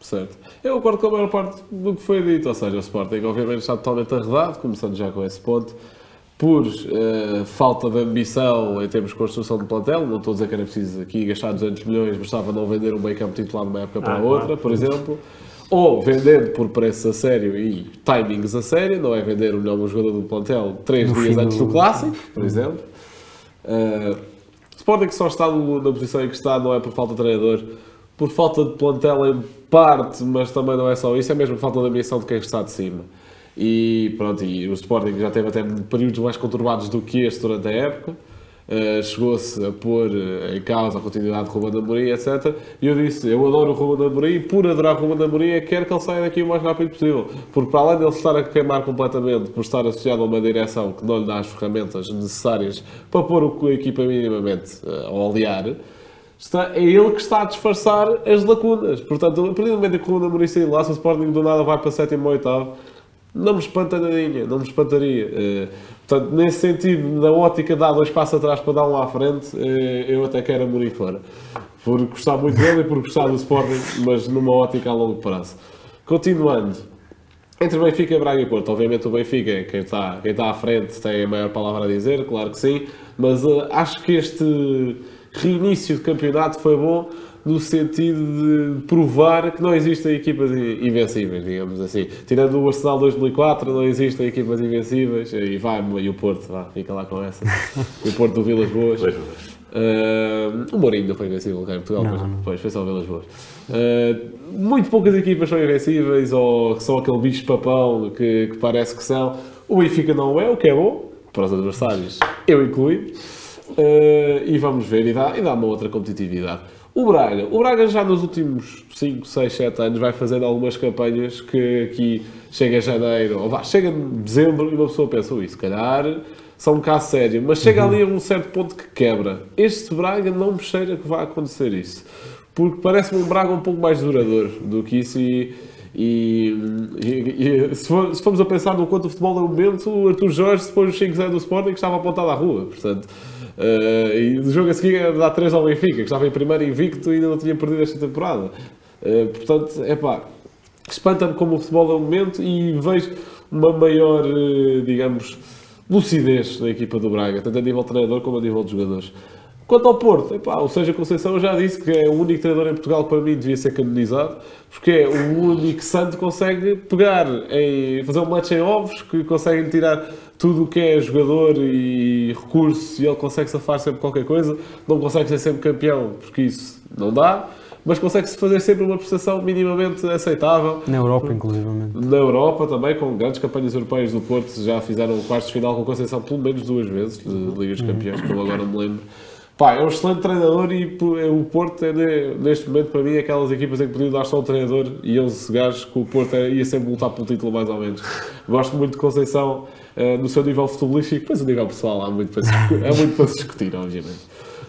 Certo. Eu concordo com a maior parte do que foi dito, ou seja, o Sporting obviamente está totalmente arredado, começando já com esse ponto, por eh, falta de ambição em termos de construção de plantel, não estou a dizer que era preciso aqui gastar 200 milhões, bastava não vender um meio campo titular de uma época para a Ah, outra, claro. por exemplo, ou vender por preços a sério e timings a sério, não é vender o melhor jogador do plantel três dias antes do- clássico, por exemplo. Uh, Sporting que só está no- na posição em que está não é por falta de treinador, por falta de plantel em parte, mas também não é só isso, é mesmo falta de ambição de quem está de cima. E pronto, e o Sporting já teve até períodos mais conturbados do que este durante a época. Uh, chegou-se a pôr uh, em causa a continuidade de Ruben Amorim, etc. E eu disse, eu adoro o Ruben Amorim, por adorar o Ruben Amorim, que quero que ele saia daqui o mais rápido possível. Porque para além ele estar a queimar completamente por estar associado a uma direção que não lhe dá as ferramentas necessárias para pôr a equipa minimamente uh, a olear, está, é ele que está a disfarçar as lacunas. Portanto, a partir do momento que o Ruben Amorim sair lá, se o Sporting do nada vai para sétimo ou oitavo, não me espanta nadinha, não me espantaria. Eh, portanto, nesse sentido, na ótica de dar dois passos atrás para dar um à frente, eh, eu até quero Amorim fora. Por gostar muito dele e por gostar do Sporting, mas numa ótica a longo prazo. Continuando, entre Benfica, Braga e Porto, obviamente o Benfica, é quem está, quem está à frente, tem a maior palavra a dizer, claro que sim, mas eh, acho que este reinício de campeonato foi bom no sentido de provar que não existem equipas invencíveis, digamos assim. Tirando o Arsenal 2004, não existem equipas invencíveis, e vai, e o Porto, vá, fica lá com essa. E o Porto do Vilas Boas. Uh, o Mourinho não foi invencível cá em Portugal, Não, pois, não. pois, foi só Vilas Boas. Uh, muito poucas equipas são invencíveis ou que são aquele bicho-papão que, que parece que são. O Benfica não é, o que é bom para os adversários, eu incluído. Uh, e vamos ver, e dá, e dá uma outra competitividade. O Braga, o Braga já nos últimos 5, 6, 7 anos vai fazendo algumas campanhas que aqui chega a janeiro, ou vá, chega em dezembro e uma pessoa pensa, ui, se calhar são um caso sério, mas chega ali a um certo ponto que quebra. Este Braga não me cheira que vai acontecer isso, porque parece-me um Braga um pouco mais duradouro do que isso e, e, e- e se, for- se formos a pensar no quanto o futebol no momento, o Arthur Jorge depois do 5-0 do Sporting que estava apontado à rua, portanto eh, e do jogo a seguir dá 3 ao Benfica, que estava em primeiro invicto e ainda não tinha perdido esta temporada. Eh, portanto, é pá, espanta-me como o futebol é o momento e vejo uma maior, eh, digamos, lucidez na equipa do Braga, tanto a nível de treinador como a nível de jogadores. Quanto ao Porto, epá, ou seja, Conceição eu já disse que é o único treinador em Portugal que para mim devia ser canonizado, porque é o único santo que consegue pegar, em, fazer um match em ovos, que consegue tirar tudo o que é jogador e recurso e ele consegue safar sempre qualquer coisa, não consegue ser sempre campeão, porque isso não dá, mas consegue-se fazer sempre uma prestação minimamente aceitável. Na Europa, inclusivamente. Na Europa também, com grandes campanhas europeias do Porto, já fizeram quartos de final com Conceição pelo menos duas vezes, de Liga dos Campeões, como agora me lembro. Pá, é um excelente treinador e é- o Porto é, ne- neste momento, para mim, aquelas equipas em que podiam dar só um treinador e eles gajos que o Porto é- ia sempre lutar pelo título, mais ou menos. Gosto muito de Conceição eh, no seu nível futebolístico, depois o nível pessoal há muito para se, há muito para se discutir, obviamente.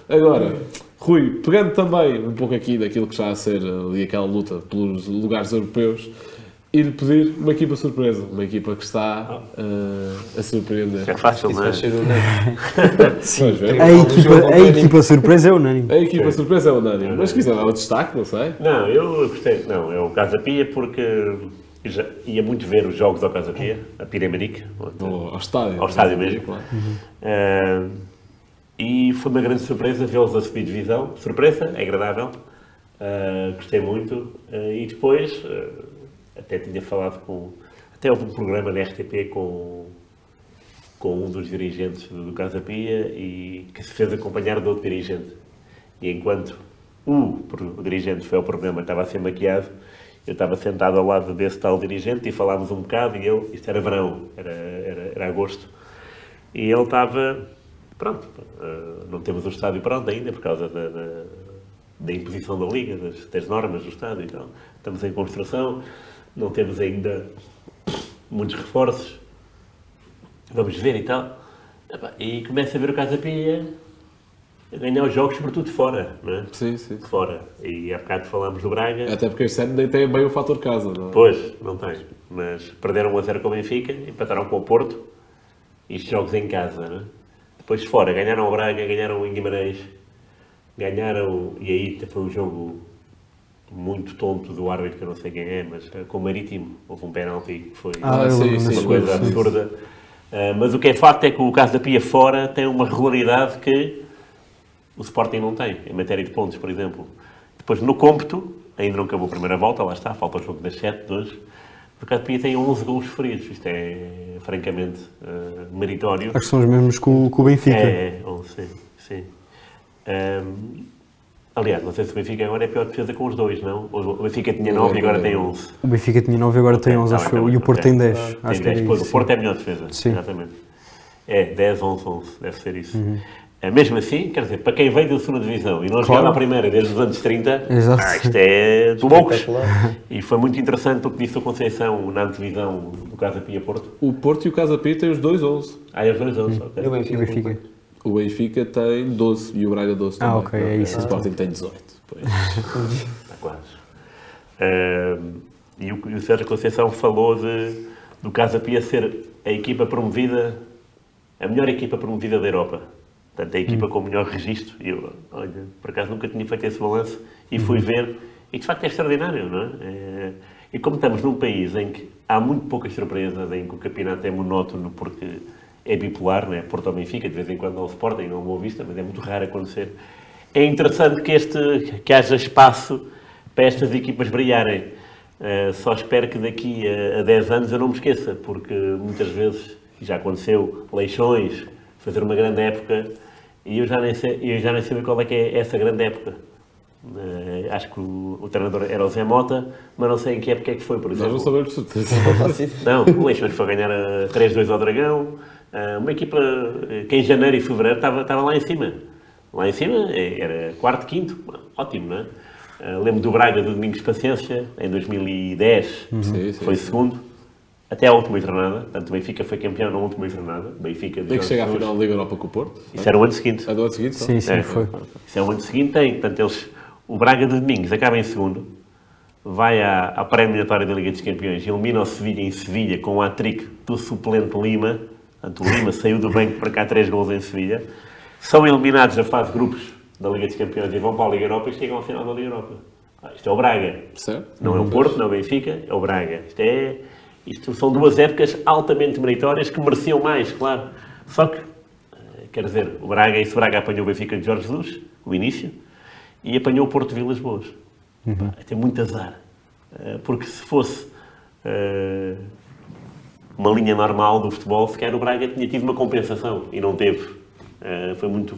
Agora, Rui, pegando também um pouco aqui daquilo que está a ser ali aquela luta pelos lugares europeus, ir pedir uma equipa surpresa, uma equipa que está eh, a surpreender. É fácil, não vai é? ser unânime. A equipa, a equipa surpresa é unânime. A equipa surpresa é unânime, mas se quiser dar o destaque, não sei. Não, eu gostei. Não, é o Casa Pia porque já ia muito ver os jogos ao Casa Pia, a Piramanique. Ao, ao estádio. Ao estádio mesmo. Claro. Ah, E foi uma grande surpresa vê-los a subir divisão. Surpresa, é agradável. Uh, gostei muito. Uh, e depois, uh, até tinha falado com. Até houve um programa na RTP com, com um dos dirigentes do Casa Pia e que se fez acompanhar de outro dirigente. E enquanto o, o dirigente foi ao programa, estava a ser maquiado, eu estava sentado ao lado desse tal dirigente e falámos um bocado e ele, isto era verão, era, era, era agosto, e ele estava pronto, uh, não temos o estádio pronto ainda por causa da, da, da imposição da Liga, das, das, normas do estádio e tal. Estamos em construção, não temos ainda muitos reforços, vamos ver e tal. E começa a ver o Casa Pia a ganhar os jogos, sobretudo fora, não é? Sim, sim. Fora. E há bocado falámos do Braga. Até porque este ano nem tem bem o fator casa, não é? Pois, não tem. Mas perderam 1 a 0 com o Benfica, empataram com o Porto. E estes jogos em casa, não é? Depois fora, ganharam o Braga, ganharam o Guimarães, ganharam, e aí foi um jogo muito tonto do árbitro, que eu não sei quem é, mas eh, com o Marítimo, houve um penalti que foi ah, sim, sim, uma coisa sim, absurda. Uh, mas o que é facto é que o caso da Pia fora tem uma regularidade que o Sporting não tem, em matéria de pontos, por exemplo. Depois no cômputo, ainda não acabou a primeira volta, lá está, falta o jogo das 7 de hoje, o Caso Pia tem 11 gols feridos, isto é francamente uh, meritório. Acho que são os mesmos que o, o Benfica. É, 11, sim. sim. Um, aliás, não sei se o Benfica agora é pior defesa com os dois, não? O Benfica tinha 9 e agora tem 11. O Benfica tinha 9 e agora tem 11, acho eu. E o Porto tem 10. Tem acho 10, que é isso, o Porto é a melhor defesa, sim. exatamente. É, 10, 11, 11, deve ser isso. Uhum. É mesmo assim, quer dizer, para quem veio da segunda divisão e não claro. jogava a primeira desde os anos 30, ah, isto é de loucos. E foi muito interessante o que disse a Conceição na antevisão do Casa Pia Porto. O Porto e o Casa Pia têm os dois 11. Ah, é os dois 11, ok. E o Benfica? O Benfica, tem 12 e o Braga 12 também. Ah, ok, é isso. O Sporting tem 18. Está quase. Uh, e, o, e o Sérgio Conceição falou de, do Casa Pia ser a equipa promovida, a melhor equipa promovida da Europa. Portanto, a equipa com o melhor registro. E eu, olha, por acaso nunca tinha feito esse balanço e fui uhum. ver. E de facto é extraordinário, não é? é? E como estamos num país em que há muito poucas surpresas, em que o campeonato é monótono porque é bipolar, não é? Porto ou Benfica, de vez em quando não se porta e não Boa Vista, mas é muito raro acontecer. É interessante que, este, que haja espaço para estas equipas brilharem. Uh, só espero que daqui a, a 10 anos eu não me esqueça, porque muitas vezes, já aconteceu, leixões, fazer uma grande época e eu já nem sei, eu já nem sei qual é que é essa grande época. Uh, acho que o, o, treinador era o Zé Mota, mas não sei em que época é que foi, por exemplo. Nós não sabemos certeza. não, o Leixões foi ganhar 3-2 ao Dragão. Uh, uma equipa que em janeiro e fevereiro estava, estava lá em cima. Lá em cima era quarto, quinto, ótimo, não é? Uh, lembro do Braga do Domingos Paciência, em 2010, uhum. foi segundo até à última jornada. Portanto, o Benfica foi campeão na última jornada. Benfica tem que chegar à final da Liga Europa com o Porto. Isso era o ano seguinte. É do ano seguinte? Sim, sim, é, foi. Isso é o ano seguinte, tem. Portanto, eles, o Braga de Domingos acaba em segundo, vai à, à pré-eliminatória da Liga dos Campeões, elimina o Sevilha em Sevilha com o hat-trick do suplente Lima. Portanto, o Lima saiu do banco para cá três gols em Sevilha. São eliminados na fase de grupos da Liga dos Campeões e vão para a Liga Europa e chegam ao final da Liga Europa. Ah, isto é o Braga. Não é o Porto, não é o Benfica, é o Braga. Isto é isto são duas épocas altamente meritórias que mereciam mais, claro. Só que, eh, quer dizer, o Braga, esse Braga apanhou o Benfica de Jorge Jesus, o início, e apanhou o Porto Vilas Boas. Uhum. Tem muito azar. Eh, porque se fosse uh, uma linha normal do futebol, sequer o Braga tinha tido uma compensação e não teve. Uh, foi, muito,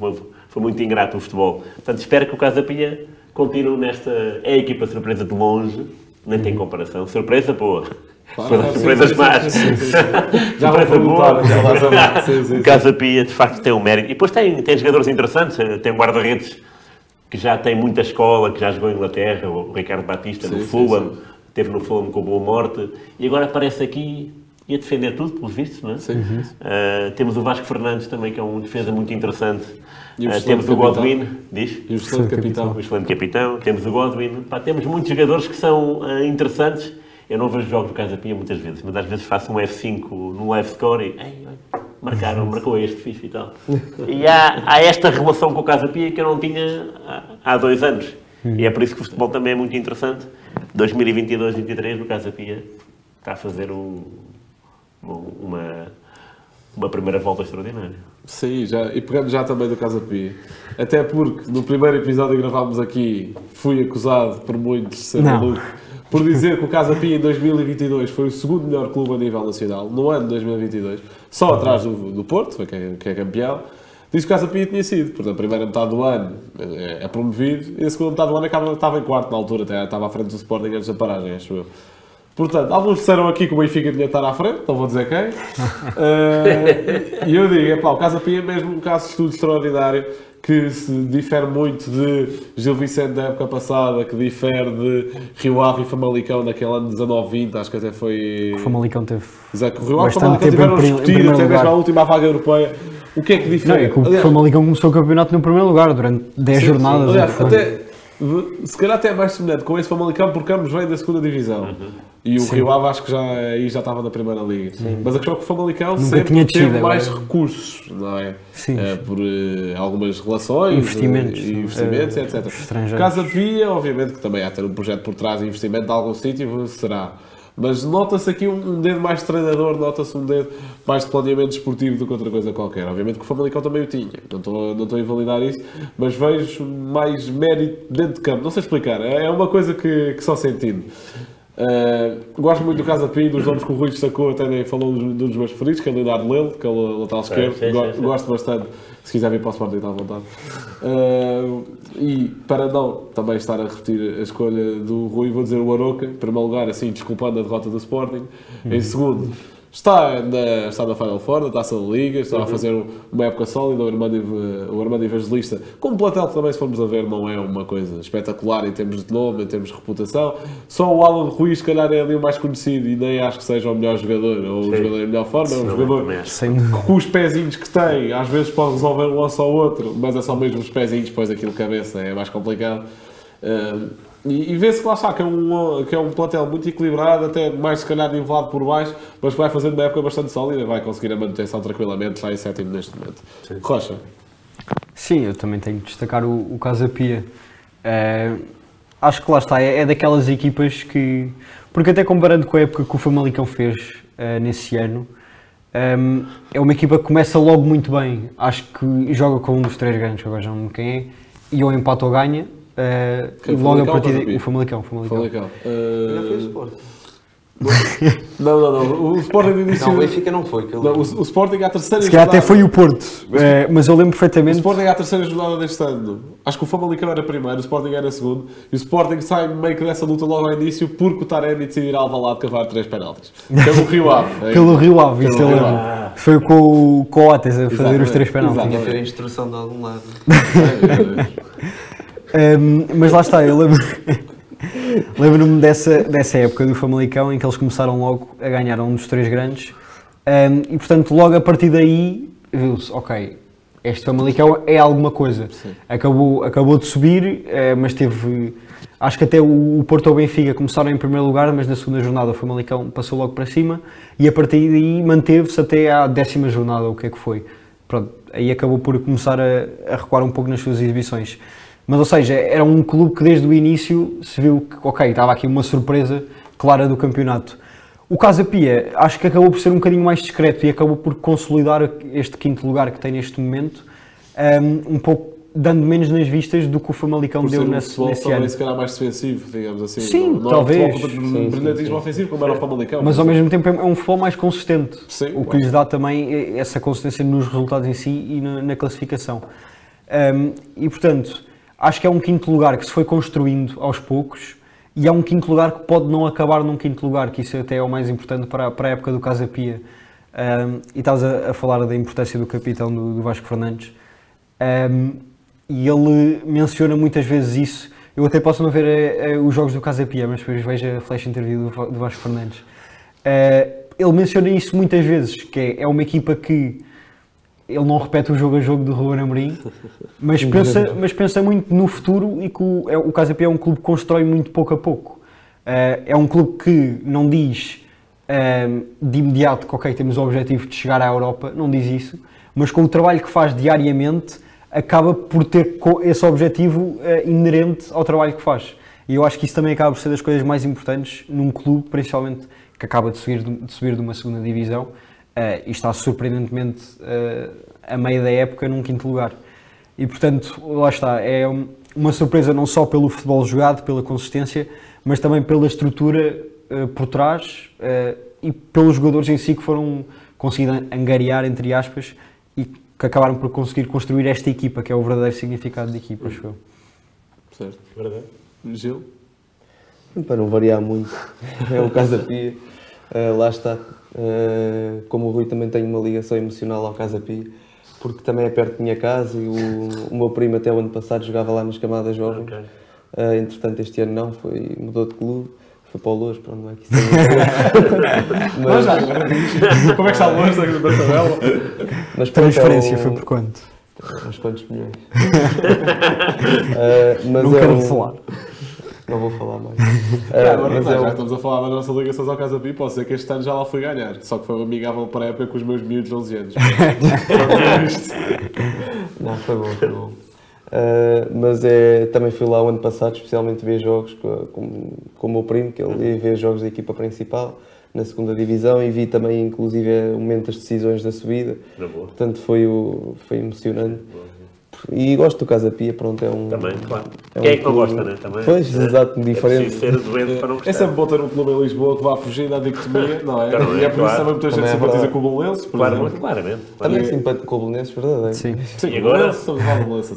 foi muito ingrato o futebol. Portanto, espero que o Casa Pia continue nesta. É a equipa surpresa de longe, nem tem comparação. Surpresa boa. Claro, surpresas más. Já vai perguntar. O Casa Pia, de facto, tem um mérito. E depois tem, tem jogadores interessantes. Eh, tem um guarda-redes que já tem muita escola, que já jogou em Inglaterra, o Ricardo Batista, sim, no Fulham. Sim, sim. Teve no Fulham com Boa Morte. E agora aparece aqui e a defender tudo, pelos vistos, não é? Sim. Uh, temos o Vasco Fernandes também, que é um defesa muito interessante. Uh, temos o Godwin, diz? E o excelente capitão. O excelente capitão. Temos o Godwin. Pá, temos muitos jogadores que são uh, interessantes eu não vejo jogos do Casa Pia muitas vezes, mas às vezes faço um F5 no live score e marcaram, marcou este, fixe e tal. E há, há esta relação com o Casa Pia que eu não tinha há, há dois anos. E é por isso que o futebol também é muito interessante. 2022-23 no Casa Pia está a fazer um, uma, uma primeira volta extraordinária. Sim, já, e pegando já também do Casa Pia. Até porque no primeiro episódio que gravámos aqui fui acusado por muitos de ser Não. maluco por dizer que o Casa Pia em 2022 foi o segundo melhor clube a nível nacional, no ano de 2022, só atrás do, do Porto, foi quem, quem é campeão. Disse que o Casa Pia tinha sido, portanto, a primeira metade do ano é, é promovido e a segunda metade do ano acaba, estava em quarto na altura, até estava à frente do Sporting antes da paragem, acho eu. Portanto, alguns disseram aqui que o Benfica tinha de estar à frente, não vou dizer quem. Eh, e eu digo, epá, o Casa Pia é mesmo um caso de estudo extraordinário que se difere muito de Gil Vicente da época passada, que difere de Rio Ave e Famalicão naquele ano de 19-20, acho que até foi... O Famalicão teve. Exato, o Rio Ave e Bastante Famalicão tempo tiveram a primeiro até mesmo à última vaga europeia. O que é que Não, difere? é que o Aliás, Famalicão começou o campeonato no primeiro lugar durante 10 Sim, jornadas. sim. Aliás, até, se calhar até é mais semelhante com esse Famalicão porque ambos vêm da segunda divisão. E o Rio Ave acho que já, aí já estava na primeira liga. Mas a questão é que o Famalicão sempre tinha teve descido, mais agora- recursos, não é? Sim. Eh, por eh, algumas relações Investimentos, e investimentos, eh, etc. estrangeiros. Casa Pia, obviamente que também há de ter um projeto por trás e investimento de algum sítio, será. Mas nota-se aqui um, um dedo mais de treinador, nota-se um dedo mais de planeamento desportivo do que outra coisa qualquer. Obviamente que o Famalicão também o tinha, não estou, não estou a invalidar isso, mas vejo mais mérito dentro de campo. Não sei explicar, é é uma coisa que, que só sentindo. Uh, gosto muito do Casa Pia, dos nomes que o Rui destacou, até nem falou de um dos meus preferidos, que é o Leonardo Lelo, que é o lateral esquerdo. sim, sim, sim. Gosto bastante, se quiser vir para o Sporting está à vontade. Uh, e para não também estar a repetir a escolha do Rui, vou dizer o Aroca, em primeiro lugar, assim, desculpando a derrota do Sporting. Em segundo, está na, está na Final Four, na Taça da Liga, está a fazer um- uma época sólida, o Armando, o Armando Evangelista, com um plantel que também, se formos a ver, não é uma coisa espetacular em termos de nome, em termos de reputação. Só o Alan Ruiz, se calhar, é ali o mais conhecido e nem acho que seja o melhor jogador, ou o Sim. jogador em melhor forma, é um jogador com os pezinhos que tem, às vezes pode resolver um lance ao outro, mas é só mesmo os pezinhos, depois aquilo de cabeça é mais complicado. Ah, e, e vê-se que lá está, que é, um, que é um plantel muito equilibrado, até mais se calhar nivelado por baixo, mas que vai fazendo uma época bastante sólida, vai conseguir a manutenção tranquilamente, está em sétimo neste momento. Rocha, Sim, eu também tenho de destacar o, o Casa Pia. Eh, acho que lá está, é, é daquelas equipas que. Porque até comparando com a época que o Famalicão fez eh, nesse ano, ehm, é uma equipa que começa logo muito bem. Acho que joga com um dos três grandes, que agora já não me quem é, e ou empata ou ganha. E logo a partir o Famalicão, o Famalicão. Famalicão. Já foi o Ah, Sporting. não, não, não. O Sporting no início. Não, o Benfica não foi. Não, o, o Sporting à terceira Se calhar até foi o Porto, eh, mas eu lembro O perfeitamente. Sporting é a terceira jornada deste ano. Acho que o Famalicão era primeiro, o Sporting era segundo. E o Sporting sai meio que dessa luta logo ao início porque o Taremi decidir Alvalade cavar três penaltis. Pelo Rio Ave. é Pelo. Rio Ave, isso eu lembro. Ave. Foi com o Coates a fazer Exatamente, os três penaltis. Tinha que ter a instrução de algum lado. Um, mas lá está, eu lembro, lembro-me dessa, dessa época do Famalicão em que eles começaram logo a ganhar um dos três grandes um, e portanto logo a partir daí viu-se, ok, este Famalicão é alguma coisa. Acabou, acabou de subir, eh, mas teve, acho que até o, Porto ou o Benfica começaram em primeiro lugar, mas na segunda jornada o Famalicão passou logo para cima e a partir daí manteve-se até à décima jornada, o que é que foi. Pronto, aí acabou por começar a, a recuar um pouco nas suas exibições. Mas, ou seja, era um clube que desde o início se viu que, ok, estava aqui uma surpresa clara do campeonato. O Casa Pia, acho que acabou por ser um bocadinho mais discreto e acabou por consolidar este quinto lugar que tem neste momento, um, um pouco dando menos nas vistas do que o Famalicão deu um nesse, futebol nesse também, ano. se calhar, mais defensivo, digamos assim. Sim, não, talvez. É um sim, brilhantismo ofensivo como era o Famalicão. Mas ao mesmo tempo é um futebol mais consistente, Sim, o que claro. lhes dá também essa consistência nos resultados em si e na, na classificação. Um, e portanto, acho que é um quinto lugar que se foi construindo aos poucos e é um quinto lugar que pode não acabar num quinto lugar, que isso até é o mais importante para, para a época do Casa Pia. Um, e estavas a, a falar da importância do capitão do, do Vasco Fernandes. Um, e ele menciona muitas vezes isso. Eu até posso não ver eh, eh, os jogos do Casa Pia, mas depois vejo a flash interview do, do Vasco Fernandes. Eh, ele menciona isso muitas vezes, que é, é uma equipa que ele não repete o jogo a jogo do Ruben Amorim, mas pensa, mas pensa muito no futuro e que o, é, o é um clube que constrói muito pouco a pouco. Eh, é um clube que não diz eh, de imediato que ok, temos o objetivo de chegar à Europa, não diz isso, mas com o trabalho que faz diariamente acaba por ter esse objetivo eh, inerente ao trabalho que faz. E eu acho que isso também acaba por ser das coisas mais importantes num clube, principalmente que acaba de subir de, de subir de uma segunda divisão, e está surpreendentemente eh, a meio da época num quinto lugar. E portanto, lá está, é um- uma surpresa não só pelo futebol jogado, pela consistência, mas também pela estrutura eh, por trás eh, e pelos jogadores em si que foram conseguindo angariar, entre aspas, e que acabaram por conseguir construir esta equipa, que é o verdadeiro significado de equipa, acho eu. Certo. Verdade. Gil? Para não variar muito, é o Casa Pia. Uh, lá está. Uh, como o Rui também tem uma ligação emocional ao Casa Pia, porque também é perto da minha casa e o, o meu primo até o ano passado jogava lá nas camadas jovens. Ok. Uh, entretanto, este ano não, foi, mudou de clube, foi para o Lourdes, pronto, não é que isso é Mas já como é que está longe da, da tabela? mas Transferência é um- foi por quanto? Uns quantos milhões. Uh, mas Não é quero um- falar. Não vou falar mais. Já, Uh, agora, mas não, é um- já estamos a falar das nossas ligações ao Casa Pi, posso dizer que este ano já lá fui ganhar. Só que foi uma amigável para a época com os meus miúdos de 11 anos. Não, foi bom, foi bom. Uh, mas é, também fui lá o ano passado, especialmente ver jogos com, com, com o meu primo, que ele ia ver jogos da equipa principal na segunda divisão e vi também, inclusive, o momento das decisões da subida. Portanto, foi, o, foi emocionante. E gosto do Casa Pia, pronto, é um. Também, claro. é Quem é que não clube- gosta, né? Também. Pois, É. exato, É diferente. preciso ser doente para não gostar. É sempre bom ter um clube em Lisboa que vá fugir da dicotomia, não é? Claro, e é por isso claro. também muita gente Também é simpatiza verdade. com o Belenenses, por Claro, exemplo. claramente. Também é simpático com o Belenenses, verdadeiro. Sim. Sim, E agora-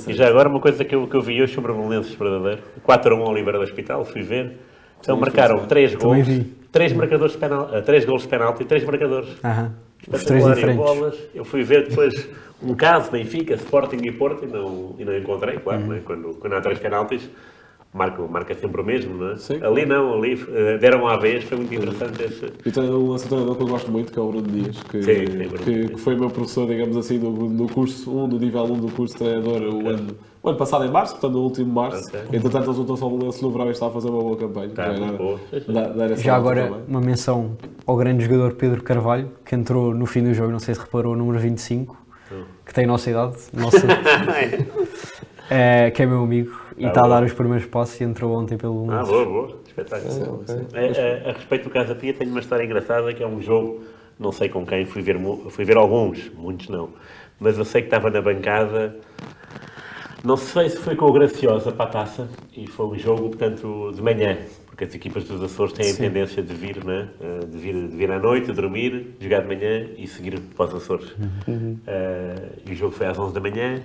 E já agora uma coisa que eu, que eu vi hoje sobre o Belenenses verdadeiro. 4 a 1 ao Oliveira do Hospital, fui ver. Então Sim, marcaram foi, 3 Também gols, vi. 3 marcadores de penal, 3 gols de penalti e 3 marcadores. Aham. Os três diferentes. bolas. Eu fui ver depois um caso, Benfica, Sporting e Porto, e não, e não encontrei, claro, Uhum. né? quando, quando há três penaltis, marca, marca sempre o mesmo, não é? Sim. Ali não, ali eh, deram à vez, foi muito interessante esse. E tem um treinador que eu gosto muito, que é o Bruno Dias, que, Sim, sim, Bruno que, Dias. que foi meu professor, digamos assim, no, no curso 1, do nível 1 do curso de treinador, o, ano, o ano passado em março, portanto no último março. Ok. Entretanto, eles juntam-se ao Belenenses no verão e está a fazer uma boa campanha. Tá, era- dá essa Já agora, também. uma menção ao grande jogador Pedro Carvalho, que entrou no fim do jogo, não sei se reparou, o número 25, que tem a nossa idade, nossa, é, que é meu amigo, e Ah, está a dar os primeiros passos e entrou ontem pelo Ah, boa, boa, espetáculo. A, a- a respeito do Casa Pia, tenho uma história engraçada que é um jogo, não sei com quem, fui ver, fui ver alguns, muitos não, mas eu sei que estava na bancada, não sei se foi com o Graciosa para a taça, e foi um jogo, portanto, de manhã, porque as equipas dos Açores têm a tendência de vir, né? de, vir, de vir à noite, dormir, jogar de manhã e seguir para os Açores. Eh, e o jogo foi às 11 da manhã,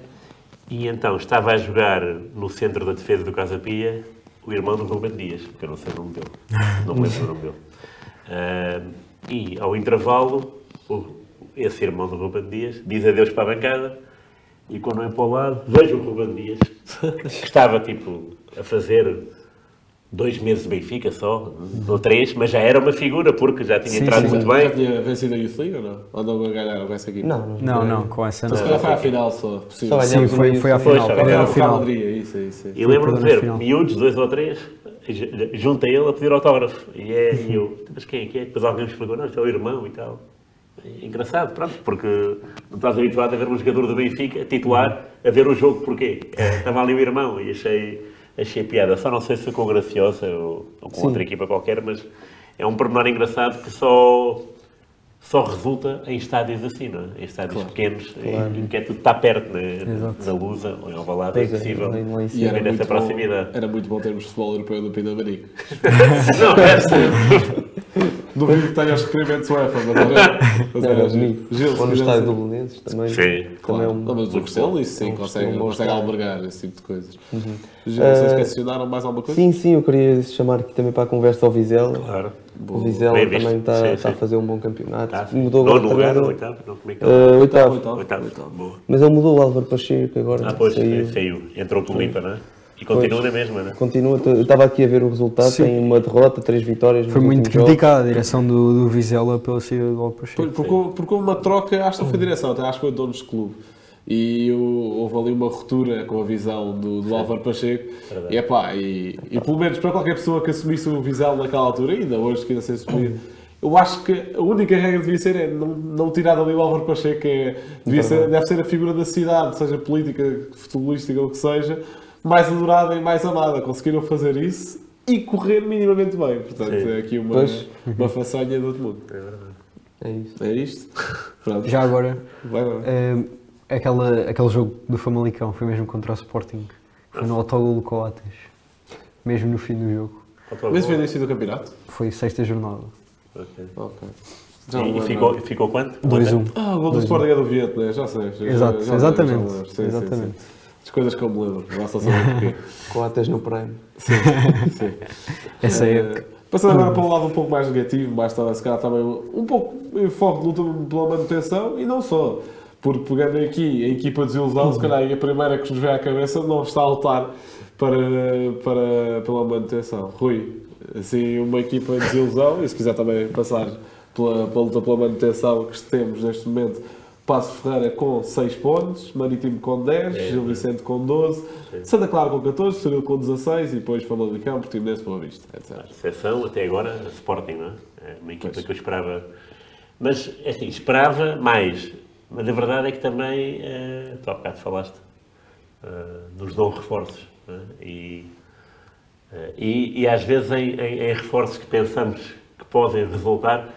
e então estava a jogar no centro da defesa do Casa Pia o irmão do Ruben Dias, que eu não sei o nome dele, não me lembro o nome dele. Ah, e ao intervalo, esse irmão do Ruben Dias diz adeus para a bancada e quando é para o lado, vejo o Ruben Dias, que estava tipo a fazer dois meses de Benfica só, ou três, mas já era uma figura porque já tinha Sim, entrado sim. muito Já bem. tinha vencido a Youth League ou não? Ou não ganharam com essa equipe? Não, não. Não, não, com essa Então, se não. calhar foi à final só, possível. Só Sim, foi, uma foi à final. Foi Foi à final. Madrid, isso, isso. isso. E lembro-me de ver miúdos, dois ou três, ju- junto a ele a pedir autógrafo. E, é, e eu, mas quem é que é? Depois alguém me explicou, não, isto é o irmão e tal. É engraçado, pronto, porque não estás habituado a ver um jogador do Benfica titular a ver o jogo, porquê? É, estava ali o irmão e achei, achei piada. Só não sei se foi com o Graciosa ou, ou com Sim. outra equipa qualquer, mas é um pormenor engraçado que só, só resulta em estádios assim, não é? Em estádios pequenos, em, em que é tudo está perto, né? Exato. na Lusa ou em Alvalade, é é, possível em E era ver essa muito, proximidade. bom, era muito bom termos futebol europeu no Pinamarico. Não, é Duvido que tenha os requerimentos UEFA, mas era, mas Não, era era giro. Ou no estádio do Belenenses também. Sim, Também Claro. é um, Não, mas o Castelo, isso sim, consegue, consegue albergar esse tipo de coisas. Gil, vocês Eh, questionaram mais alguma coisa? Sim, sim, eu queria chamar aqui também para a conversa ao Vizela. Claro. O Vizela também está, Sim, está a fazer um bom campeonato. Tá. Mudou agora lugar, oitavo, não, como é que oitavo. Oitavo. Oitavo, boa. Mas ele mudou o Álvaro Pacheco agora. Ah, pois, saiu. saiu. Entrou por limpa, não é? E continua na mesma, não é? Continua, eu estava aqui a ver o resultado, Sim. tem uma derrota, três vitórias Foi muito criticada a direção do, do Vizela pela saída do Alpacheco. Por- Porque, houve- porque houve uma troca, acho que não foi direção, até acho que foi donos de clube. E houve ali uma ruptura com a visão do, do Álvaro Pacheco. E, epá, e, e pelo menos para qualquer pessoa que assumisse o Vizela naquela altura, ainda hoje que ainda ser assumido, eu acho que a única regra devia ser é não, não tirar dali o Álvaro Pacheco, que é, devia ser, deve ser a figura da cidade, seja política, futebolística ou o que seja, mais adorada e mais amada. Conseguiram fazer isso e correr minimamente bem. Portanto, Sim. é aqui uma, Pois. uma façanha do outro mundo. É isso. É isto? Pronto. Já agora, Vai, vai. eh, aquela, aquele jogo do Famalicão foi mesmo contra o Sporting. Foi no autogol do Coates. Mesmo no fim do jogo. Mas foi início do campeonato? Foi sexta jornada. Ok. Ok. E, e ficou, ficou quanto? 2-1. Ah, o gol do Sporting é do Vieto, né? Já sei. já- Exato, já- já exatamente. Sim, sim, Exatamente. sim. As coisas que eu me lembro. Basta saber porquê. Coates no Prime. Sim. Essa Eh, época. Passando agora para um lado um pouco mais negativo, basta se calhar também um pouco em foco de luta pela manutenção e não só. Porque pegando aqui a equipa de desilusão, se calhar a primeira que nos vem à cabeça não está a lutar para, para, pela manutenção. Rui, assim, uma equipa de desilusão, e se quiser também passar pela, pela luta pela manutenção que temos neste momento, Passo Ferreira com 6 pontos, Marítimo com 10, Gil Vicente com 12, Santa Clara com 14, Estoril com 16 e depois Famalicão, Portimonense, Boa Vista, etc. Exceção até agora, a Sporting, não é? É uma equipa Pois. que eu esperava. Mas, é assim, esperava mais. Mas a verdade é que também, eh, tu há bocado falaste, eh, nos dão reforços. é? E, eh, e, e às vezes em, em- em reforços que pensamos que podem resultar,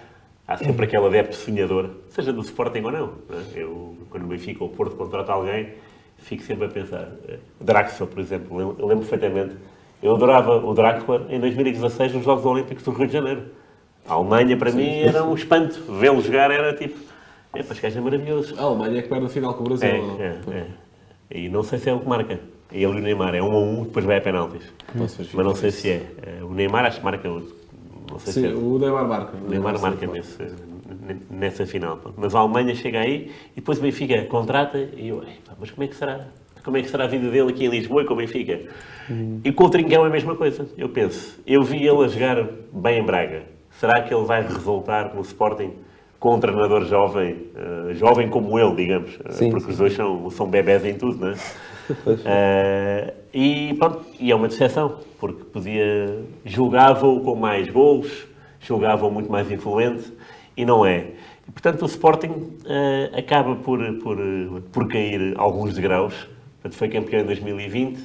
há sempre aquele adepto sonhador, seja do Sporting ou não. não é? Eu, quando o Benfica ou o Porto contrata alguém, fico sempre a pensar. eh, Draxler, por exemplo, eu, eu lembro perfeitamente. Eu adorava o Draxler em 2016 nos Jogos Olímpicos do Rio de Janeiro. A Alemanha, para mim, era um espanto. Vê-lo jogar era tipo. É, para gajo é maravilhoso. A Alemanha é que perde a final com o Brasil. É, não? é, é. E não sei se é o que marca. E ele e o Neymar. É um a um, depois vai a penaltis. Mas não sei se é. É, O Neymar acho que marca outro. Se Sim, é. o Neymar marca. O Neymar marca nesse, nessa final. Mas a Alemanha chega aí e depois o Benfica contrata e eu, "Ei, pá, mas como é que será? Como é que será a vida dele aqui em Lisboa e com o Benfica? E com o Trincão é a mesma coisa. Eu penso, eu vi ele a jogar bem em Braga. Será que ele vai resultar no Sporting com um treinador jovem, eh, jovem como ele, digamos? eh, Sim, porque sim. os dois são, são bebés em tudo, não é? Eh, e pronto, e é uma decepção, porque podia, julgava-o com mais gols, julgava-o muito mais influente, e não é. E, portanto, o Sporting eh, acaba por, por, por cair alguns degraus. Portanto, foi campeão em 2020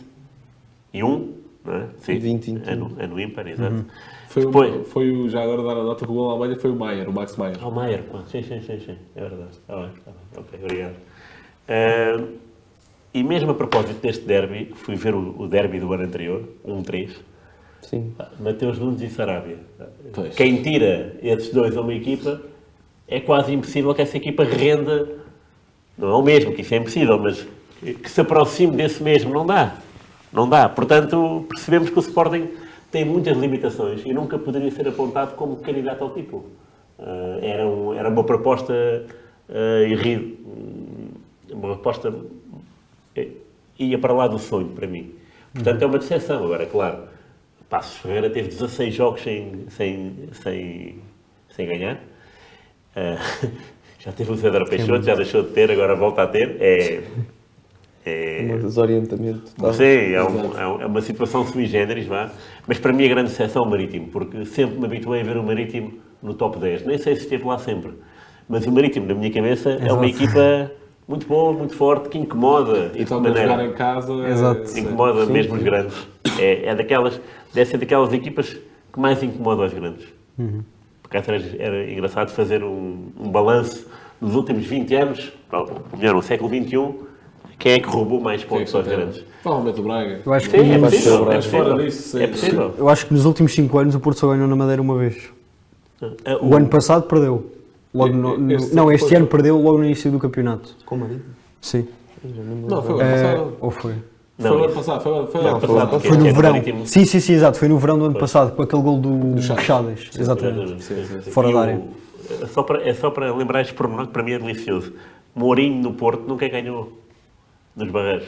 e um, não é? Sim, 20, 21. ano, ano ímpar, exato. Foi, Depois, o, foi o, já agora dar a nota que o gol Alemanha foi o Maier, o Max Maier. ao Maier, pá. sim, sim, sim, sim, é verdade. Está bem, está bem. Ok, obrigado. Ah, e mesmo a propósito deste derby, fui ver o, o derby do ano anterior, 1-3, Sim. Mateus Nunes e Sarabia. Pois. Quem tira esses dois a uma equipa, é quase impossível que essa equipa renda, não é o mesmo, que isso é impossível, mas que se aproxime desse mesmo, não dá. Não dá. Portanto, percebemos que o Sporting tem muitas limitações e nunca poderia ser apontado como candidato ao título. Ah, era, um- era uma proposta ah, irri- uma proposta ia para lá do sonho, para mim. Portanto, é uma decepção. Agora, claro, Passos Ferreira teve 16 jogos sem, sem, sem, sem ganhar. Ah, já teve o Cedro Peixoto, já deixou de ter, agora volta a ter. É, é, Um desorientamento. total. Sim, é, um- é um- é uma situação sui generis, vá. Mas para mim a grande exceção é o Marítimo, porque sempre me habituei a ver o Marítimo no top 10. Nem sei se esteve lá sempre. Mas o Marítimo, na minha cabeça, é uma equipa muito boa, muito forte, que incomoda. E de também maneira- jogar em casa. é- Exato. sim. incomoda mesmo os grandes. É, é daquelas, deve ser daquelas equipas que mais incomodam os grandes. Porque até era, era engraçado fazer um, um balanço nos últimos 20 anos, melhor, no século XXI, quem é que roubou mais é pontos aos grandes? Provavelmente o Braga. Eu acho que, Sim, é possível, é mas fora possível. disso, sim. É possível. eu acho que nos últimos 5 anos o Porto só ganhou na Madeira uma vez. Ah, O ano passado perdeu. Logo no- no- Este não, este foi- ano perdeu logo no início do campeonato. Com o marido? Sim. Não, foi o ano passado. ou foi? Foi o ano passado. Foi o ano foi o Não, foi o passado. Foi no ano verão. Marítimo- Sim, sim, sim, exato. Foi no verão do ano passado, com aquele gol do Chaves. Chaves. Exatamente. Sim, sim, sim. Fora E da o- área. É só para, é só para lembrar este pormenor que para mim é delicioso. Mourinho no Porto nunca ganhou nos Barreiros.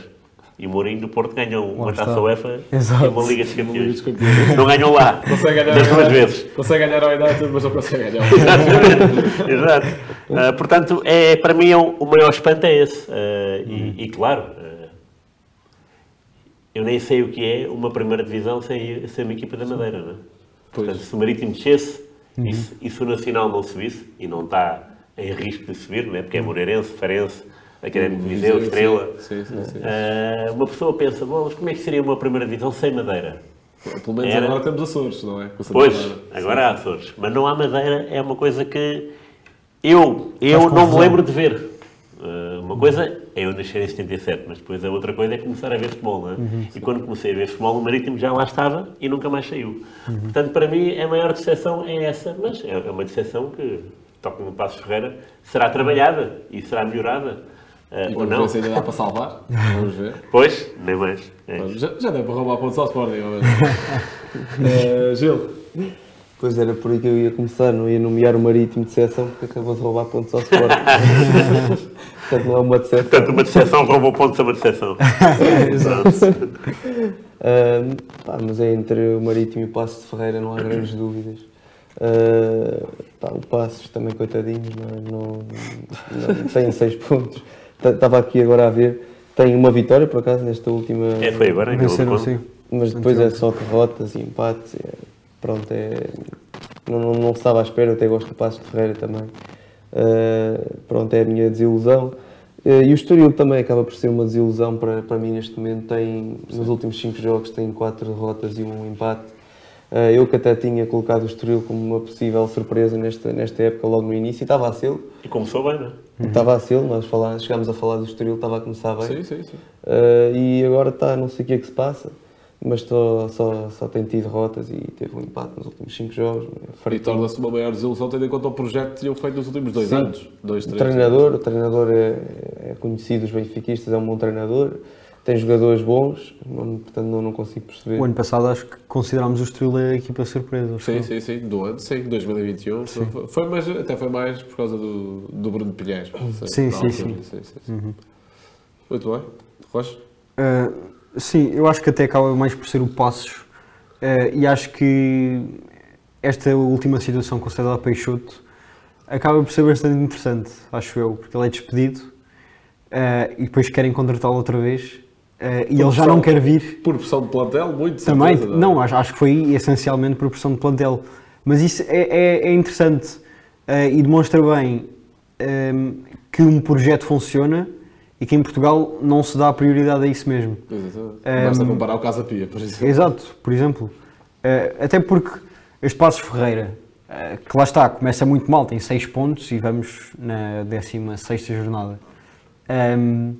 E o Mourinho do Porto ganhou uma taça UEFA Exato. e uma Liga dos dos Campeões. Não ganhou lá, Consegue ganhar das ao- duas vezes. Consegue ganhar ao United, mas não consegue ganhar ao Exatamente. Exato. Ah, portanto, é, para mim é o, o maior espanto é esse. Ah, e, e, claro, ah, eu nem sei o que é uma primeira divisão sem, sem uma equipa da Madeira, não é? Portanto, se o Marítimo descesse e, se, e se o Nacional não subisse, e não está em risco de subir, não é? porque é Moreirense, Farense, Académico de Viseu, Estrela, Sim, sim, sim. ah, uma pessoa pensa, bom, mas como é que seria uma primeira divisão sem Madeira? Pelo menos Era. agora temos Açores, não é? Pois, Clara. agora há Açores. Mas não há Madeira, é uma coisa que Eu, eu não me lembro de ver. Uh, uma coisa é eu nascer em 77, mas depois a outra coisa é começar a ver futebol, não é? Uhum, e quando comecei a ver futebol, o Marítimo já lá estava e nunca mais saiu. Uhum. Portanto, para mim, a maior decepção é essa, mas é é uma decepção que, tal como o Passos Ferreira, será trabalhada e será melhorada. Uh, E ou não. se ainda dá para salvar. Vamos ver. Pois, nem mais. É. Já, já deu para roubar pontos ao Sporting. Eh, Gil, Pois era por aí que eu ia começar, não ia nomear o Marítimo de decepção porque acabou de roubar pontos ao Sport. Portanto, não é uma decepção. Portanto, uma decepção roubou pontos a uma decepção. Ah, pá, mas é entre o Marítimo e o Passos de Ferreira, não há grandes dúvidas. Ah, pá, o Passos também, coitadinho, não, não, não, tem 6 pontos. Estava aqui agora a ver, tem uma vitória por acaso nesta última. É, foi agora, Venceram sim. Mas depois é só derrotas e empates. é- pronto, é, não, não, não estava à espera, eu até gosto do Passo de Ferreira também. Uh, pronto, é a minha desilusão. Uh, e o Estoril também acaba por ser uma desilusão para, para mim neste momento. Tem, nos últimos 5 jogos tem 4 derrotas e um empate. Uh, eu que até tinha colocado o Estoril como uma possível surpresa nesta, nesta época, logo no início, e estava a ser. E começou bem, não é? Estava a ser, nós falar, chegámos a falar do Estoril, estava a começar bem. sim, sim, sim. Uh, e agora está, não sei o que é que se passa, mas só, só, só tem tido derrotas e teve um empate nos últimos 5 jogos. E Farito. torna-se uma maior desilusão tendo em conta o projeto que tinham feito nos últimos dois Sim. anos. Dois, O três. treinador, o treinador é, é conhecido, os benfiquistas, é um bom treinador, tem jogadores bons, não- portanto não, não consigo perceber. O ano passado acho que considerámos o Estoril a equipa surpresa. Sim, sim, sim, do ano, sim, 2021. Foi, foi, mas até foi mais por causa do, do Bruno Pilhais. Sim, sim, altura. sim. sim, sim. Muito bem. Rocha? Uh, sim, eu acho que até acaba mais por ser o Passos uh, e acho que esta última situação com o César Peixoto acaba por ser bastante interessante, acho eu, porque ele é despedido uh, e depois querem contratá-lo outra vez uh, e ele já não quer vir. Por pressão de plantel, muito Também, certeza, não, acho, acho que foi essencialmente por pressão de plantel. Mas isso é, é- é interessante eh, e demonstra bem ehm, que um projeto funciona e que em Portugal não se dá prioridade a isso mesmo. Exatamente. Ehm, Basta comparar o Casa Pia, por exemplo. Exato, por exemplo. Eh, até porque este Passos Ferreira, que lá está, começa muito mal, tem 6 pontos e vamos na 16 jornada. Ehm,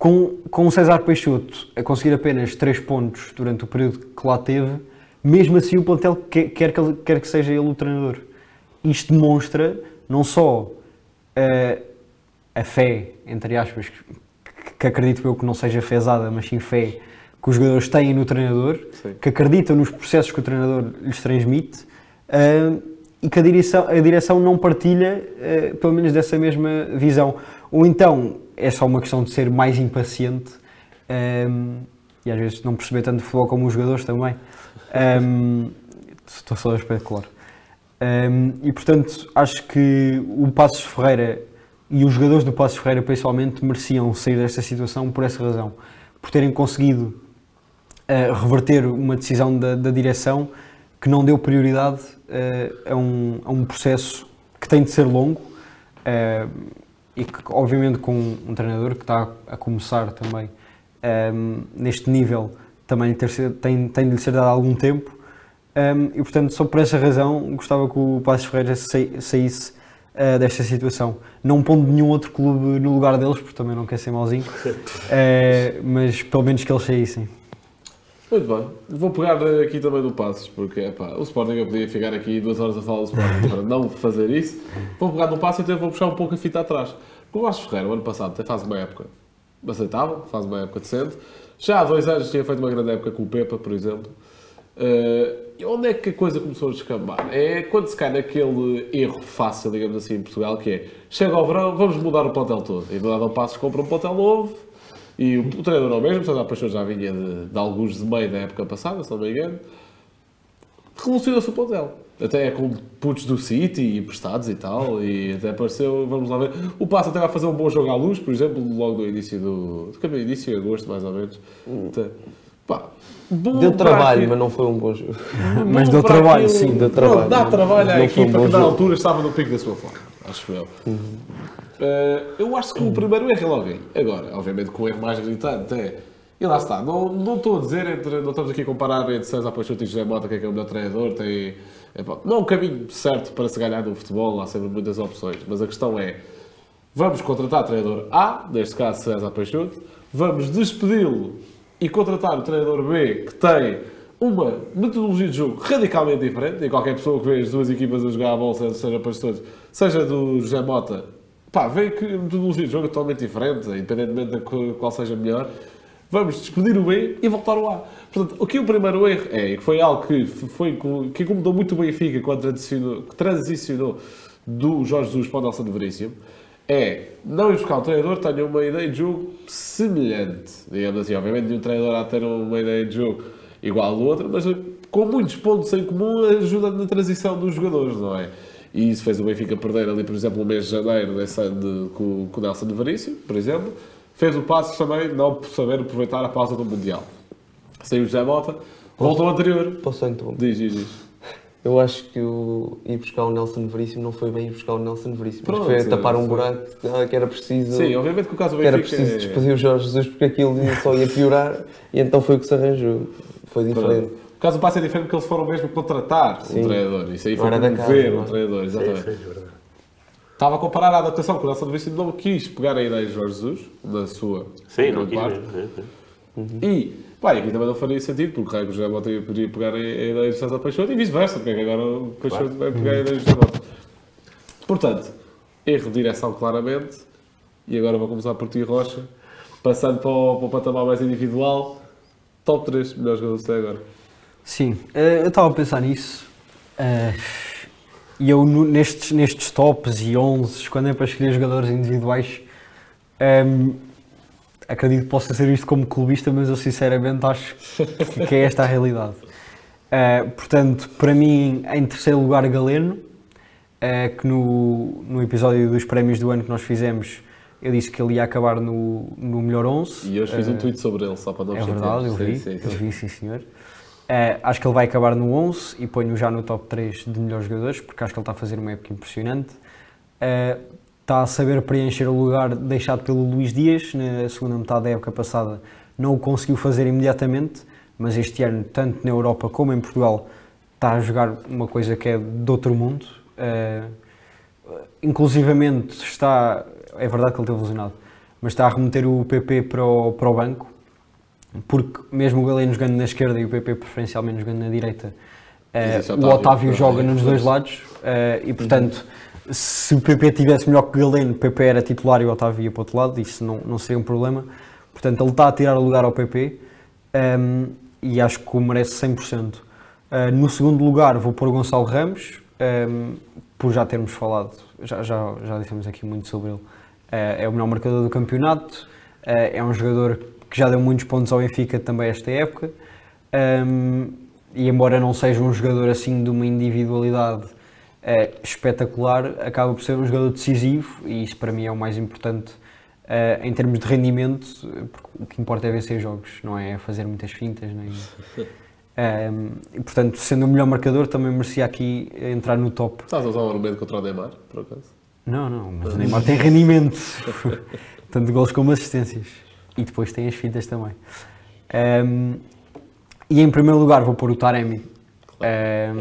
com, com o César Peixoto a conseguir apenas 3 pontos durante o período que lá teve, mesmo assim o plantel quer, quer, que, ele- quer que seja ele o treinador. Isto demonstra não só eh, a fé, entre aspas, que, que acredito eu que não seja fezada, mas sim fé que os jogadores têm no treinador, Sim. que acreditam nos processos que o treinador lhes transmite eh, e que a direção, a direção não partilha, eh, pelo menos, dessa mesma visão. Ou então é só uma questão de ser mais impaciente eh, e às vezes não perceber tanto futebol como os jogadores também. Eh, estou só a especular. Um, e portanto, acho que o Passos Ferreira e os jogadores do Passos Ferreira, principalmente, mereciam sair desta situação por essa razão. Por terem conseguido uh, reverter uma decisão da, da direção que não deu prioridade uh, a, um, a um processo que tem de ser longo uh, e que, obviamente, com um treinador que está a começar também um, neste nível, também ter, tem, tem de lhe ser dado algum tempo. Um, e portanto, só por essa razão, gostava que o Passos Ferreira saísse uh, desta situação. Não pondo nenhum outro clube no lugar deles, porque também não quer ser mauzinho, uh, mas pelo menos que eles saíssem. Muito bem. Vou pegar aqui também do Passos, porque epá, o Sporting eu podia ficar aqui duas horas a falar do Sporting para não fazer isso. Vou pegar no Passos e então vou puxar um pouco a fita atrás. O Passos Ferreira, o ano passado, até faz uma época aceitável, faz uma época decente. Já há dois anos tinha feito uma grande época com o Pepa, por exemplo. Eh, e onde é que a coisa começou a descambar? É quando se cai naquele erro fácil, digamos assim, em Portugal, que é chega ao verão, vamos mudar o plantel todo. E do lado ao passo compra um plantel novo e o, o treinador é o mesmo, portanto a paixão já vinha de, de alguns de meio da época passada, se não me engano. Revolucionou-se o plantel. Até com putos do City emprestados e tal, e até apareceu, vamos lá ver. O Passo até vai fazer um bom jogo à luz, por exemplo, logo no início do. do início, em agosto, mais ou menos. Então, pá, bom Deu trabalho, mas não foi um bom jogo. Mas bom deu para trabalho, aquilo- sim, deu trabalho. Dá trabalho à Não um equipa bom que na altura estava no pico da sua forma, acho eu. Eh, eu acho que o primeiro erro é logo aí. Agora, obviamente que o erro mais gritante é E lá está, não, não estou a dizer, entre, não estamos aqui a comparar entre César Peixoto e José Mota, quem é, que é o melhor treinador, tem, é, não é um caminho certo para se ganhar no futebol, há sempre muitas opções, mas a questão é, vamos contratar treinador A, neste caso César Peixoto, vamos despedi-lo e contratar o treinador B, que tem uma metodologia de jogo radicalmente diferente, e qualquer pessoa que vê as duas equipas a jogar a bola, seja, seja seja do José Mota, pá, vê que metodologia de jogo é totalmente diferente, independentemente de qual- seja melhor, vamos despedir o B e voltar o A. Portanto, aqui o primeiro erro é, que foi algo que, foi, que incomodou muito o Benfica quando transicionou, que transicionou do Jorge Jesus para o Nelson Veríssimo, é não ir buscar um treinador que tenha uma ideia de jogo semelhante. Digamos assim, obviamente nenhum treinador há de ter uma ideia de jogo igual ao outro, mas com muitos pontos em comum ajuda na transição dos jogadores, não é? E isso fez o Benfica perder ali, por exemplo, o mês de janeiro desse de- com, com o Nelson de Veríssimo, por exemplo. Fez o passo também não por saber aproveitar a pausa do Mundial. Saiu o José Mota, voltou ao anterior. Posso interromper? Diz, diz, diz. Eu acho que o ir buscar o Nelson Veríssimo não foi bem ir buscar o Nelson Veríssimo. Pronto, foi tapar um buraco ah, que era preciso. Sim, obviamente que o caso que era preciso é- despedir o Jorge Jesus porque aquilo só ia piorar e então foi o que se arranjou. Foi diferente. O caso do passo é diferente porque eles foram mesmo contratar Sim. um treinador. Isso aí foi da promover casa, um é? treinador, exatamente. Sim, sim, é verdade. Estava a comparar a adaptação que o Nelson Veríssimo não quis pegar a ideia de Jorge Jesus, na sua Sim, não quis parte. mesmo. é. E, pá, aqui também não faria sentido, porque o Raio José Mota podia pegar a, ideia de César Peixoto e vice-versa, porque é que agora o Peixoto vai pegar a ideia de José Mota. Portanto, erro de direção claramente, e agora vou começar por ti, Rocha, passando para o, para o patamar mais individual, top 3 melhores jogadores até agora. Sim, eh, eu estava a pensar nisso. eh, E eu, nestes, nestes tops e 11, quando é para escolher jogadores individuais, ehm, acredito que possa ser isto como clubista, mas eu sinceramente acho que, que é esta a realidade. Eh, portanto, para mim, em terceiro lugar, Galeno, eh, que no, no episódio dos prémios do ano que nós fizemos, eu disse que ele ia acabar no, no melhor 11. E hoje fiz Eh, um tweet sobre ele, só para não é verdade, eu Sim, vi, sim, eu sim. vi, sim senhor. Eh, acho que ele vai acabar no 11 e ponho já no top 3 de melhores jogadores, porque acho que ele está a fazer uma época impressionante. Eh, está a saber preencher o lugar deixado pelo Luís Dias, na segunda metade da época passada não o conseguiu fazer imediatamente, mas este ano, tanto na Europa como em Portugal, está a jogar uma coisa que é de outro mundo. Eh, inclusivamente está, é verdade que ele teve lesionado, mas está a remeter o PP para o, para o banco, porque mesmo o Galeno jogando na esquerda e o PP preferencialmente jogando na direita, Existe o Otávio, joga nos dois pois. lados eh, e portanto se o PP tivesse melhor que o Galeno, o PP era titular e o Otávio ia para o outro lado, isso não, não seria um problema. Portanto, ele está a tirar o lugar ao PP ehm, e acho que o merece 100%. Eh, no segundo lugar vou pôr o Gonçalo Ramos, ehm, por já termos falado, já, já, já dissemos aqui muito sobre ele. Eh, é o melhor marcador do campeonato, eh, é um jogador que já deu muitos pontos ao Benfica também esta época. Ehm, e embora não seja um jogador assim de uma individualidade eh, espetacular, acaba por ser um jogador decisivo e isso para mim é o mais importante eh, em termos de rendimento, porque o que importa é vencer jogos, não é fazer muitas fintas. Nem... Ehm, e portanto, sendo o melhor marcador, também merecia aqui entrar no top. Estás a usar um argumento contra o Neymar, por acaso? Não, não, mas o Neymar tem rendimento, tanto gols como assistências. E depois tem as fintas também. Ehm, e em primeiro lugar vou pôr o Taremi. Ehm,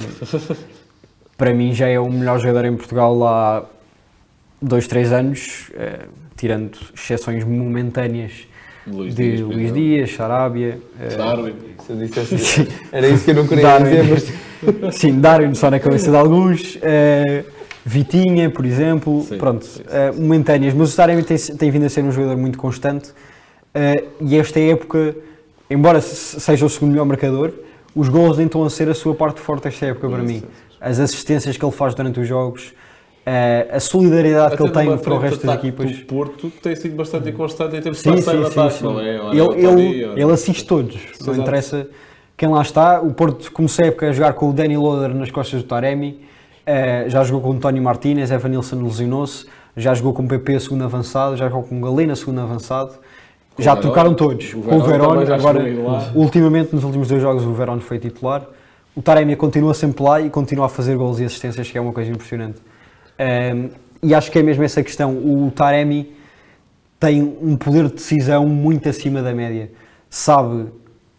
para mim já é o melhor jogador em Portugal há dois, três anos, eh, tirando exceções momentâneas Luís de Dias, Luís. Dias, Sarabia. eh, Darwin. Se eu dissesse era isso que eu não queria Darwin. dizer, mas Sim, Darwin só na cabeça de alguns. eh, Vitinha, por exemplo. Sim, Pronto, sim, sim. momentâneas. Mas o Taremi tem, tem vindo a ser um jogador muito constante. Eh, e esta época, embora se- seja o segundo melhor marcador, os gols nem estão a ser a sua parte forte esta época para mim. As assistências que ele faz durante os jogos, eh, a solidariedade que ele Até tem para o resto das equipas. do Porto, tem sido bastante inconstante em termos de Sim, sim, de sim, ataque, sim. não é? Ora, Ele, o ele, ele assiste todos, não interessa quem lá está. O Porto começou a época a jogar com o Danny Loader nas costas do Taremi, eh, já jogou com o António Martínez, Evan Nilsson lesionou-se, já jogou com o PP segundo avançado, já jogou com o Galena segundo avançado. Com já o Verón. trocaram todos. O com o Verón agora, ultimamente, nos últimos dois jogos, o Verón foi titular. O Taremi continua sempre lá e continua a fazer gols e assistências, que é uma coisa impressionante. Ehm, e acho que é mesmo essa questão. O Taremi tem um poder de decisão muito acima da média. sabe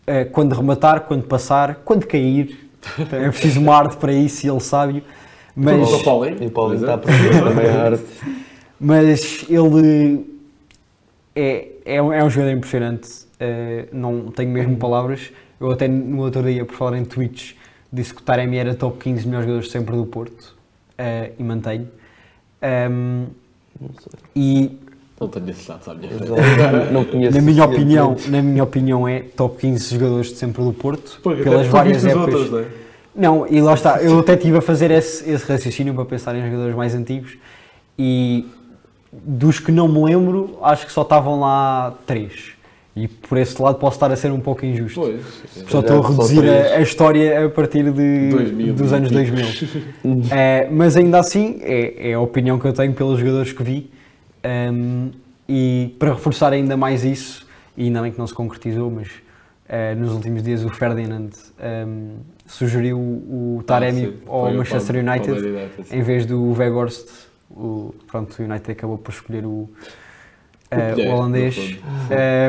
eh, quando rematar, quando passar, quando cair. É preciso uma arte para isso e ele sabe. Mas, ao Paulinho, E o Paulinho por está a também a arte. mas ele é, é, um, é um jogador impressionante. eh, não tenho mesmo palavras. Eu até no outro dia, por falar em tweets, disse que o Taremi era top 15 melhores jogadores sempre do Porto. eh, e mantenho. E Não tenho esses dados à minha frente. Exato. Não conheço na minha opinião, na minha opinião é top 15 jogadores de sempre do Porto, Porque pelas várias épocas. outros, não é? Não, e lá está, eu até estive a fazer esse, esse raciocínio para pensar em jogadores mais antigos e dos que não me lembro, acho que só estavam lá três. E por esse lado posso estar a ser um pouco injusto. Pois. Só estou a reduzir a, a história a partir de, 2000 dos anos pico. 2000. É, mas ainda assim, é, é a opinião que eu tenho pelos jogadores que vi. Um, e para reforçar ainda mais isso, e ainda bem que não se concretizou, mas eh, nos últimos dias o Ferdinand um, sugeriu o Taremi Ah, sim. ao Manchester United United, em vez do Weghorst. O, pronto, o United acabou por escolher o, Colher, o holandês.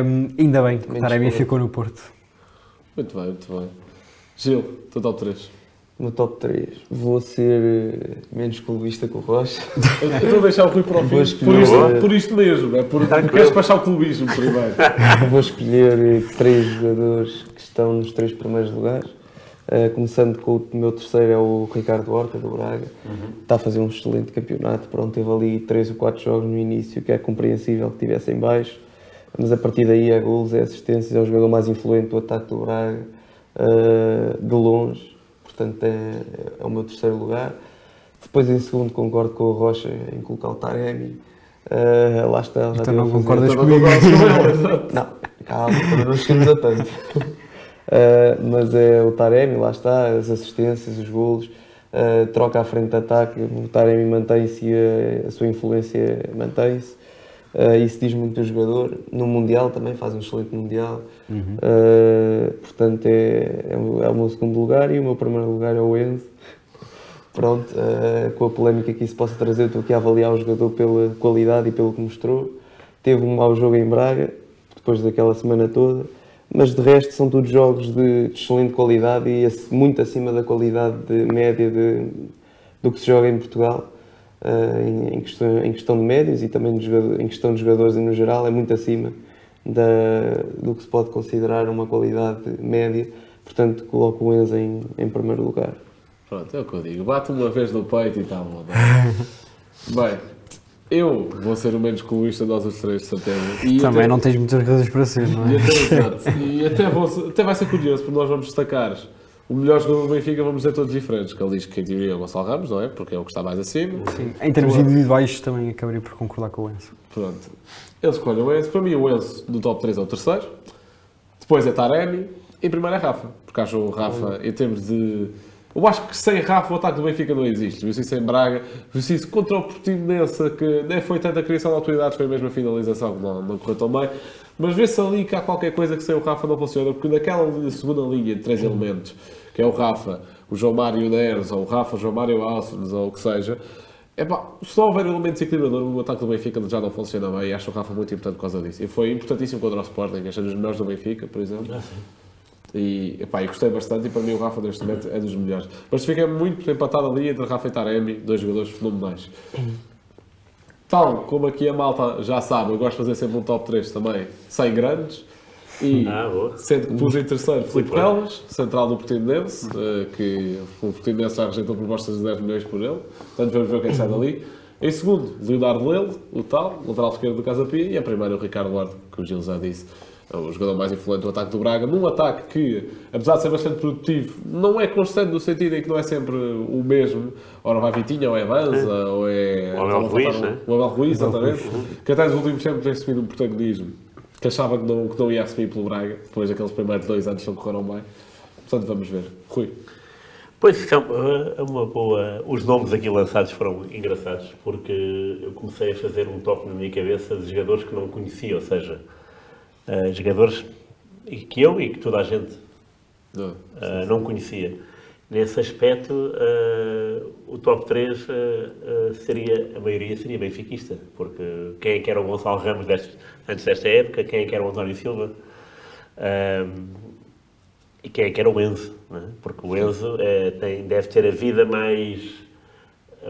Um, ainda bem que o Taremi ficou no Porto. Muito bem, muito bem. Gil, teu top 3. No top 3, vou ser eh, menos clubista que o Rocha. Eu estou a deixar o Rui para o fim. Vou Por escolher- isto, por isto mesmo, é por, queres passar o clubismo primeiro. Vou escolher eh, três jogadores que estão nos três primeiros lugares. Eh, começando com o meu terceiro, é o Ricardo Horta, do Braga. Está a fazer um excelente campeonato. Pronto, teve ali três ou quatro jogos no início, que é compreensível que tivesse em baixo. Mas a partir daí é gols, é assistências, é o jogador mais influente do ataque do Braga, eh, de longe. Portanto, é, é o meu terceiro lugar. Depois, em segundo, concordo com o Rocha em colocar o Taremi. Eh, lá está, já Então não concordas comigo? não, calma, não chegamos a tanto. Uh, mas é o Taremi, lá está, as assistências, os golos, uh, troca à frente de ataque, o Taremi mantém-se e a, a sua influência mantém-se. Uh, isso diz muito do jogador. No Mundial também faz um excelente Mundial. Uh, portanto, é, é, o, é o meu segundo lugar e o meu primeiro lugar é o Enzo. Pronto, uh, com a polémica que isso possa trazer, estou aqui a avaliar o jogador pela qualidade e pelo que mostrou. Teve um mau jogo em Braga, depois daquela semana toda, mas de resto são todos jogos de, de excelente qualidade e muito acima da qualidade de média de, do que se joga em Portugal. Uh, em, em questão, em questão de médios e também de jogador- em questão de jogadores no geral, é muito acima da, do que se pode considerar uma qualidade média. Portanto, coloco o Enzo em, em primeiro lugar. Pronto, é o que eu digo. Bate uma vez no peito e está a mudar. Bem, eu vou ser o menos clubista de nós os três, de certeza. E Também até- não tens muitas razões para ser, não E é? até, exato. E até, vou- até vai ser curioso, porque nós vamos destacar o melhor jogador do Benfica, vamos dizer todos diferentes. Que ele diz que em teoria é o Gonçalo Ramos, não é? Porque é o que está mais acima. Sim. Em termos individuais também acabaria por concordar com o Enzo. Pronto. Ele escolhe o Enzo. Para mim, o Enzo do top 3 é o terceiro. Depois é Taremi. Em primeiro é Rafa. Porque acho o Rafa, em termos de. Eu acho que sem Rafa o ataque do Benfica não existe. Viu-se isso em Braga, viu-se isso contra o Portimonense, que nem foi tanta criação de autoridades, foi mesmo a finalização, que não, não correu tão bem. Mas vê-se ali que há qualquer coisa que sem o Rafa não funciona, porque naquela segunda linha de três elementos, que é o Rafa, o João Mário Neres, ou o Rafa, o João Mário Alces, ou o que seja, Epá, se não houver elementos equilibradores, o ataque do Benfica já não funciona bem e acho o Rafa muito importante por causa disso. E foi importantíssimo contra o Sporting, achei dos melhores do Benfica, por exemplo. E epá, eu gostei bastante e para mim o Rafa neste momento é dos melhores. Mas fica muito empatado ali entre Rafa e Taremi, dois jogadores fenomenais. Tal como aqui a malta já sabe, eu gosto de fazer sempre um top 3 também, sem grandes. E Ah, sendo que pus em terceiro Filipe bem. Relas, central do Portimonense, eh, que o Portimonense já rejeitou propostas de 10 milhões por ele. Portanto, vamos ver quem sai dali. Em segundo, Leonardo Lelo, o tal, lateral esquerdo do Casa Pia. E em primeiro, o Ricardo Duarte, que o Gil já disse, é o jogador mais influente do ataque do Braga. Num ataque que, apesar de ser bastante produtivo, não é constante no sentido em que não é sempre o mesmo. Ora vai Vitinha, ou é Banza, ou é... Ou Abel Ruiz, um- né? O Abel Ruiz, exatamente. Que até nos últimos tempos tem assumido um protagonismo que achava que não, que não ia assumir pelo Braga, depois daqueles primeiros dois anos que não correram bem. Portanto, vamos ver. Rui. Pois, é uma- é uma boa. Os nomes aqui lançados foram engraçados, porque eu comecei a fazer um top na minha cabeça de jogadores que não conhecia, ou seja, eh, jogadores que eu e que toda a gente Não. eh, não conhecia. Nesse aspecto, eh, o top 3 eh, eh, seria, a maioria seria benfiquista, porque quem é que era o Gonçalo Ramos deste- antes desta época, quem é que era o António Silva, e que, é, que era o Enzo, é? porque o Enzo eh, tem, deve ter a vida mais,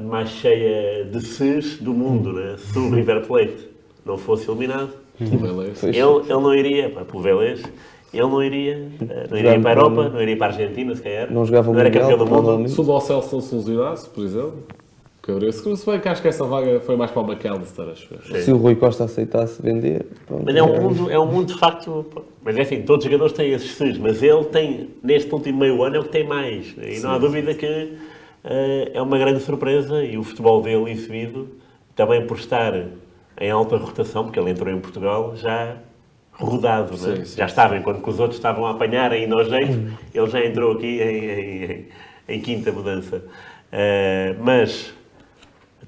mais cheia de Cs do mundo, né? se o River Plate não fosse eliminado, O. Pois. ele, ele não iria, pá, pelo Vélez, ele não iria, eh, não iria para a Europa, não iria para a Argentina, se calhar, Não jogava o era campeão do mundo. Se o Lo Celso não se lesionasse, por exemplo, caberia se se bem que acho que essa vaga foi mais para o McAllister, acho. Se o Rui Costa aceitasse vender, pronto. Mas é um mundo, é um mundo de facto. Mas é assim, todos os jogadores têm esses Cs, mas ele tem, neste último meio ano, é o que tem mais. E não há dúvida que eh, é uma grande surpresa e o futebol dele exibido, também por estar em alta rotação, porque ele entrou em Portugal já rodado, né? Sim, sim, já estava, enquanto que os outros estavam a apanhar ainda ao jeito, ele já entrou aqui em, em- em- quinta mudança. Eh, mas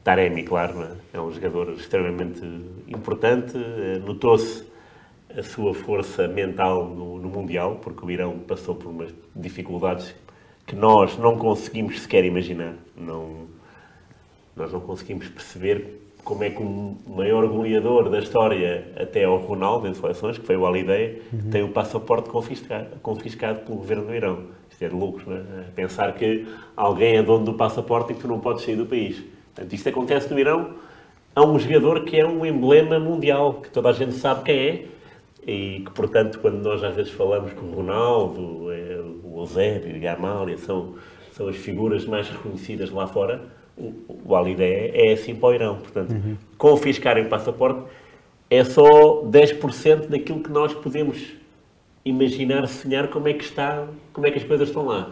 Taremi, claro, não é? é um jogador extremamente importante. eh, Notou-se a sua força mental no, no Mundial, porque o Irão passou por umas dificuldades que nós não conseguimos sequer imaginar. Não, nós não conseguimos perceber como é que o maior goleador da história até ao Ronaldo em seleções, que foi o Holiday, tem o passaporte confiscado, confiscado pelo governo do Irão. Isto é de loucos, não é? Pensar que alguém é dono do passaporte e que tu não podes sair do país. Portanto, isto acontece no Irão a um jogador que é um emblema mundial, que toda a gente sabe quem é, e que, portanto, quando nós às vezes falamos que o Ronaldo, eh, o Eusébio e a Amália são, são as figuras mais reconhecidas lá fora, o, o Alidé é assim para o Irão. Portanto, confiscarem o passaporte é só 10% daquilo que nós podemos imaginar, sonhar como é que está, como é que as coisas estão lá.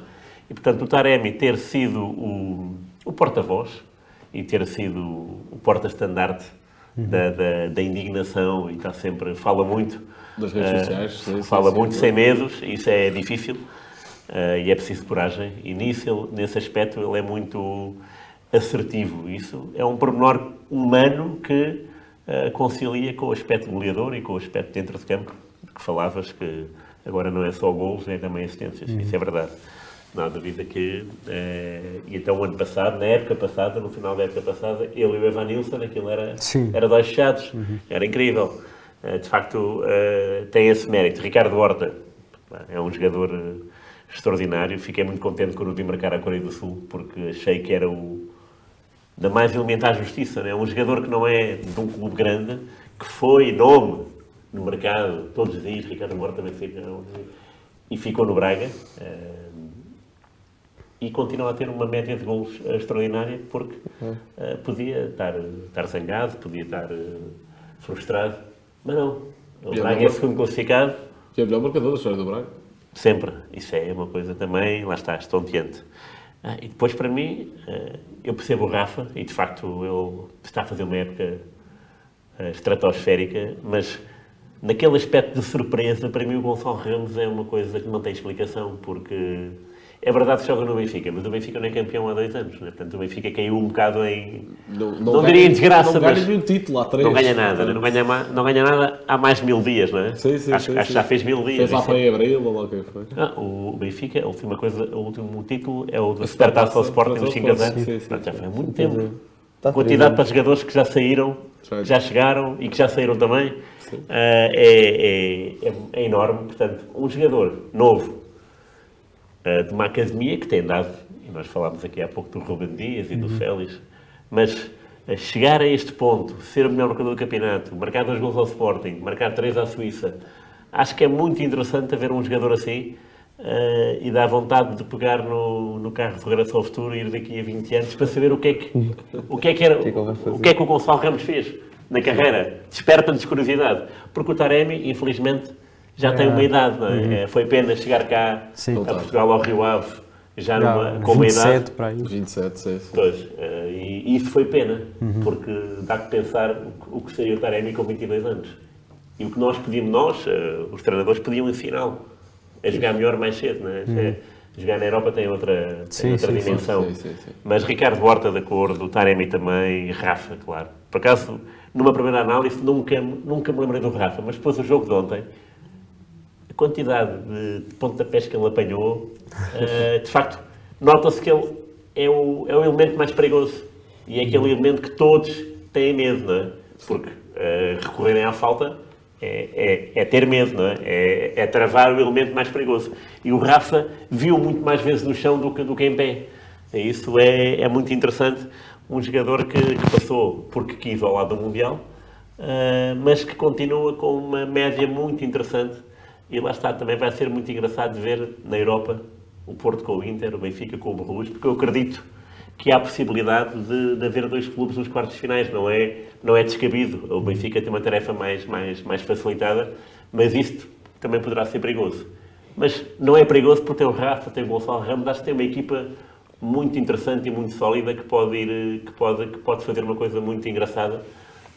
E, portanto, o Taremi ter sido o, o porta-voz e ter sido o porta-estandarte da, da, da indignação e está sempre, fala muito. Das redes eh, sociais, sim, sim, fala sim. muito sem medos, isso é difícil eh, e é preciso coragem. E nisso, ele- nesse aspecto, ele é muito assertivo. Isso é um pormenor humano que eh, concilia com o aspecto goleador e com o aspecto dentro de campo, que falavas que agora não é só gols, é também assistências. Isso é verdade. Não há dúvida que. eh, e então, o ano passado, na época passada, no final da época passada, ele e o Evanilson, aquilo era, Sim. era dois fechados. Era incrível. Eh, de facto, tem esse mérito. Ricardo Horta é um jogador extraordinário. Fiquei muito contente quando o vi marcar a Coreia do Sul, porque achei que era o da mais elementar justiça. Né? Um jogador que não é de um clube grande, que foi nome no mercado todos os dias. Ricardo Horta também fica, e ficou no Braga. eh, e continua a ter uma média de gols extraordinária porque eh, podia estar, estar zangado, podia estar eh, frustrado, mas não. O E Braga é segundo classificado, Que é o melhor marcador da história do Braga. sempre. Isso é uma coisa também, lá está, estonteante. Ah, e depois, para mim, eh, eu percebo o Rafa, e de facto ele está a fazer uma época eh, estratosférica, mas naquele aspecto de surpresa, para mim o Gonçalo Ramos é uma coisa que não tem explicação, porque é verdade que joga no Benfica, mas o Benfica não é campeão há dois anos, né? portanto o Benfica caiu um bocado em... Não, ganha- diria em desgraça, Não ganha mas nenhum título há três. não ganha nada, né? não ganha, não ganha nada há mais de mil dias, não é? Sim, sim, acho sim, acho que sim. já fez mil dias. Fez lá isso para é- em Abril, ou lá o que foi. ah, o Benfica, a última coisa, o último título é o do Supertaça ao Sporting, Supertaça os ao 5 a Sporting, 0. sim, sim. Portanto, Já foi há muito tempo. Tá Quantidade para jogadores que já saíram, que já chegaram e que já saíram também, ah, é, é- é- é enorme. Portanto, um jogador novo, ah, de uma academia que tem dado, e nós falámos aqui há pouco do Ruben Dias e do Félix, mas a chegar a este ponto, ser o melhor marcador do campeonato, marcar dois gols ao Sporting, marcar três à Suíça, acho que é muito interessante haver um jogador assim ah, e dá vontade de pegar no, no carro de regresso ao futuro e ir daqui a 20 anos para saber o que é que, o que, é que, era, é o que é que o Gonçalo Ramos fez na carreira. Desperta-nos curiosidade. Porque o Taremi, infelizmente, já tem uma idade, não é? Eh, Foi pena chegar cá Sim. a Portugal ao Rio Ave, já, numa, com uma idade. 27 para aí. 27, sim, sim. Pois, eh, e isso foi pena, porque dá que pensar o que- o que seria o Taremi com 22 anos. E o que nós pedimos, nós, eh, os treinadores, pediam ensiná-lo a jogar melhor mais cedo, não é? É, Jogar na Europa tem outra, tem Sim, outra sim, dimensão. Sim, sim, sim. Mas Ricardo Horta, de acordo, Taremi também, Rafa, claro. Por acaso, numa primeira análise, nunca, nunca me lembrei do Rafa, mas depois o jogo de ontem, quantidade de, de pontapés que ele apanhou, eh, de facto, nota-se que ele é o, é o elemento mais perigoso. E é aquele elemento que todos têm medo, não é? Porque eh, recorrerem à falta é, é, é ter medo, não é? é? É travar o elemento mais perigoso. E o Rafa viu muito mais vezes no chão do que, do que em pé. E Isso é, é muito interessante. Um jogador que, que passou porque quis ao lado do Mundial, ah, mas que continua com uma média muito interessante. E lá está, também vai ser muito engraçado ver na Europa o Porto com o Inter, o Benfica com o Borrus, porque eu acredito que há a possibilidade de, de haver dois clubes nos quartos finais. Não é, não é descabido. O Benfica tem uma tarefa mais, mais, mais facilitada, mas isto também poderá ser perigoso. Mas não é perigoso porque tem o Rafa, tem o Gonçalo Ramos, acho que tem uma equipa muito interessante e muito sólida que pode, ir, que pode, que pode fazer uma coisa muito engraçada.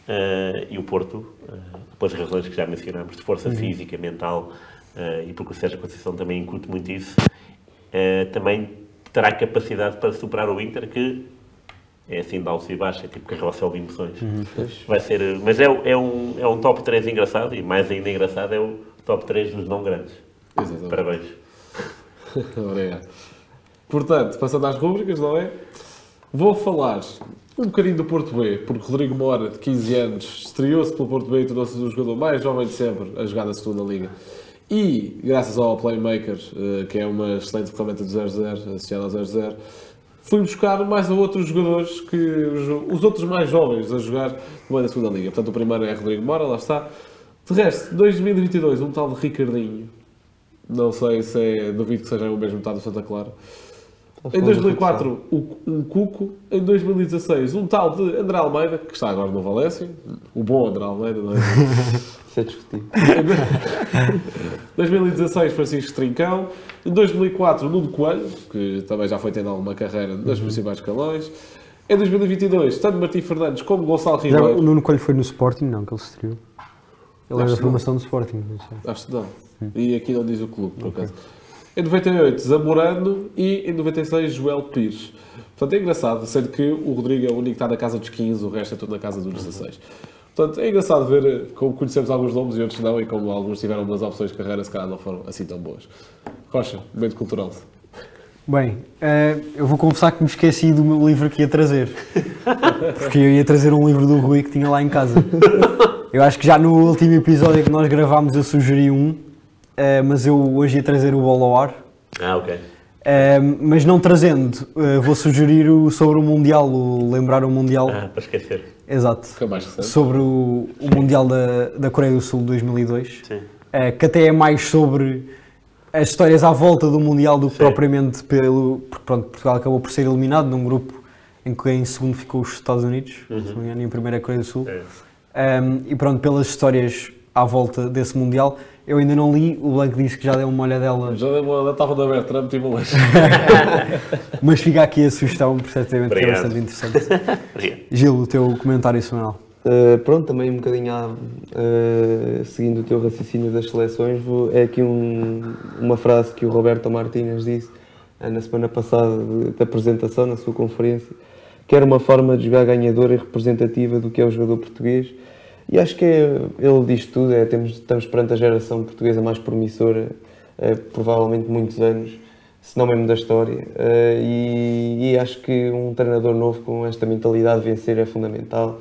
Eh, e o Porto, uh, pelas razões que já mencionámos, de força física, mental, eh, e porque o Sérgio Conceição também incute muito isso, eh, também terá capacidade para superar o Inter, que é assim de alto e baixo, é tipo carrossel de emoções. Vai ser, mas é, é, um, é um top 3 engraçado, e mais ainda engraçado é o top 3 dos não grandes. Exatamente. Parabéns. Obrigado. Portanto, passando às rubricas, não é? Vou falar um bocadinho do Porto B, porque Rodrigo Mora, de 15 anos, estreou-se pelo Porto B e tornou-se o jogador mais jovem de sempre a jogar na segunda Liga. E, graças ao Playmaker, eh, que é uma excelente ferramenta do 0-0, associada ao 0-0, fui buscar mais outros jogadores que os, os outros mais jovens a jogar também na segunda Liga. Portanto, o primeiro é Rodrigo Mora, lá está. De resto, 2022, um tal de Ricardinho. Não sei se é, duvido que seja o mesmo metade do Santa Clara. Em 2004, o- um Cuco. Em 2016, um tal de André Almeida, que está agora no Valência. O bom André Almeida, não é? Isso é discutível. Em 2016, Francisco Trincão. Em 2004, Nuno Coelho, que também já foi tendo alguma carreira nos principais escalões. Em 2022, tanto Martim Fernandes como Gonçalo Já, o Ribeiro. Nuno Coelho foi no Sporting? Não, que ele se estreou. Ele Acho da que formação do Sporting. não sei. Acho que não. E aqui não diz o clube, por acaso. Em 98, Zamorano e em 96, Joel Pires. Portanto, é engraçado, sendo que o Rodrigo é o único que está na casa dos 15, o resto é tudo na casa dos 16. Portanto, é engraçado ver eh, como conhecemos alguns nomes e outros não, e como alguns tiveram umas opções de carreira, se calhar não foram assim tão boas. Rocha, momento cultural. Bem, eh, eu vou confessar que me esqueci do meu livro que ia trazer. Porque eu ia trazer um livro do Rui que tinha lá em casa. Eu acho que já no último episódio que nós gravámos eu sugeri um, mas eu hoje ia trazer o Bola ao Ar. Ah, ok. Eh, mas não trazendo, eh, vou sugerir o sobre o Mundial, o lembrar o Mundial. Ah, para esquecer. Exato. Fica mais recente. Sobre o, o Mundial da, da Coreia do Sul de 2002. Sim. eh, que até é mais sobre as histórias à volta do Mundial do que Sim. propriamente pelo. Porque pronto, Portugal acabou por ser eliminado num grupo em que em segundo ficou os Estados Unidos, se não me engano, e em primeiro a Coreia do Sul. É. Um, e pronto, pelas histórias à volta desse Mundial, eu ainda não li, o Blanco disse que já deu uma olhadela, Já dei uma- estava na Bertrand, tive uma mas fica aqui a sugestão, certamente que é bastante interessante. Gil, o teu comentário semanal. Uh, pronto, também um bocadinho à- uh, seguindo o teu raciocínio das seleções, vou- é aqui um- uma frase que o Roberto Martínez disse uh, na semana passada de apresentação, na sua conferência, que era uma forma de jogar ganhadora e representativa do que é o jogador português. E acho que é, ele diz tudo, é, temos, estamos perante a geração portuguesa mais promissora, uh, provavelmente muitos anos, se não mesmo da história. Uh, e, e acho que um treinador novo com esta mentalidade de vencer é fundamental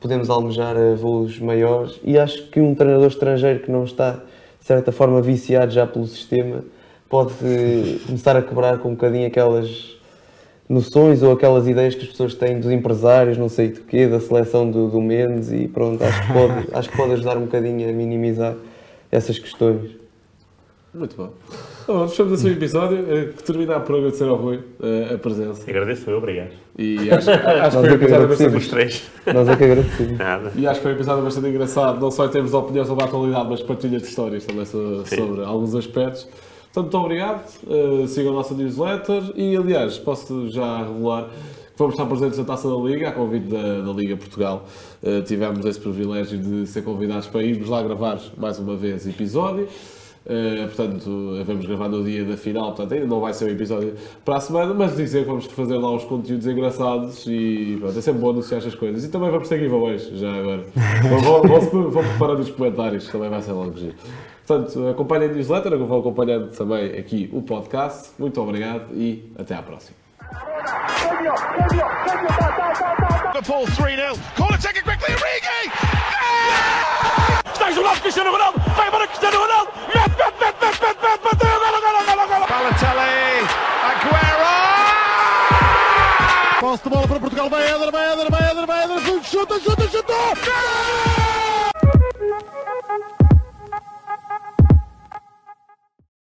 podemos almejar a voos maiores e acho que um treinador estrangeiro que não está, de certa forma, viciado já pelo sistema, pode eh, começar a quebrar com um bocadinho aquelas noções ou aquelas ideias que as pessoas têm dos empresários, não sei do quê, da seleção do, do Mendes e pronto, acho que, pode, acho que pode ajudar um bocadinho a minimizar essas questões. Muito bom. Bom, fechamos assim o episódio, eh, que terminar por agradecer ao Rui eh, a presença. Agradeço eu, obrigado. E acho, acho que foi um é episódio bastante. Os três. Nós é que agradecemos. Nada. E acho que foi um episódio bastante engraçado, não só em termos de opinião sobre a atualidade, mas partilha de histórias também so- Sim. sobre alguns aspectos. Portanto, muito obrigado, uh, sigam a nossa newsletter e, aliás, posso já revelar que vamos estar presentes na Taça da Liga, a convite da, da Liga Portugal. Uh, tivemos esse privilégio de ser convidados para irmos lá gravar mais uma vez episódio. Uh, portanto, vamos gravar no dia da final, portanto ainda não vai ser um episódio para a semana, mas dizer que vamos fazer lá uns conteúdos engraçados e pronto, é sempre bom anunciar estas coisas. E também vamos ter giveaways, já agora. vou, vou, vou, vou preparando os comentários, também vai ser logo giro. Portanto, acompanhem a newsletter, eu vou acompanhando também aqui o podcast. Muito obrigado e até à próxima. Liverpool 3 0. Corner taken quickly. Origi! Está isolado Cristiano Ronaldo, vai embora Cristiano Ronaldo, mete, mete, bateu, golo, golo, golo, golo. Balotelli, Aguero! Posse de bola para Portugal, vai Éder, vai Éder, vai Éder, vai Éder, chuta, chuta, chuta!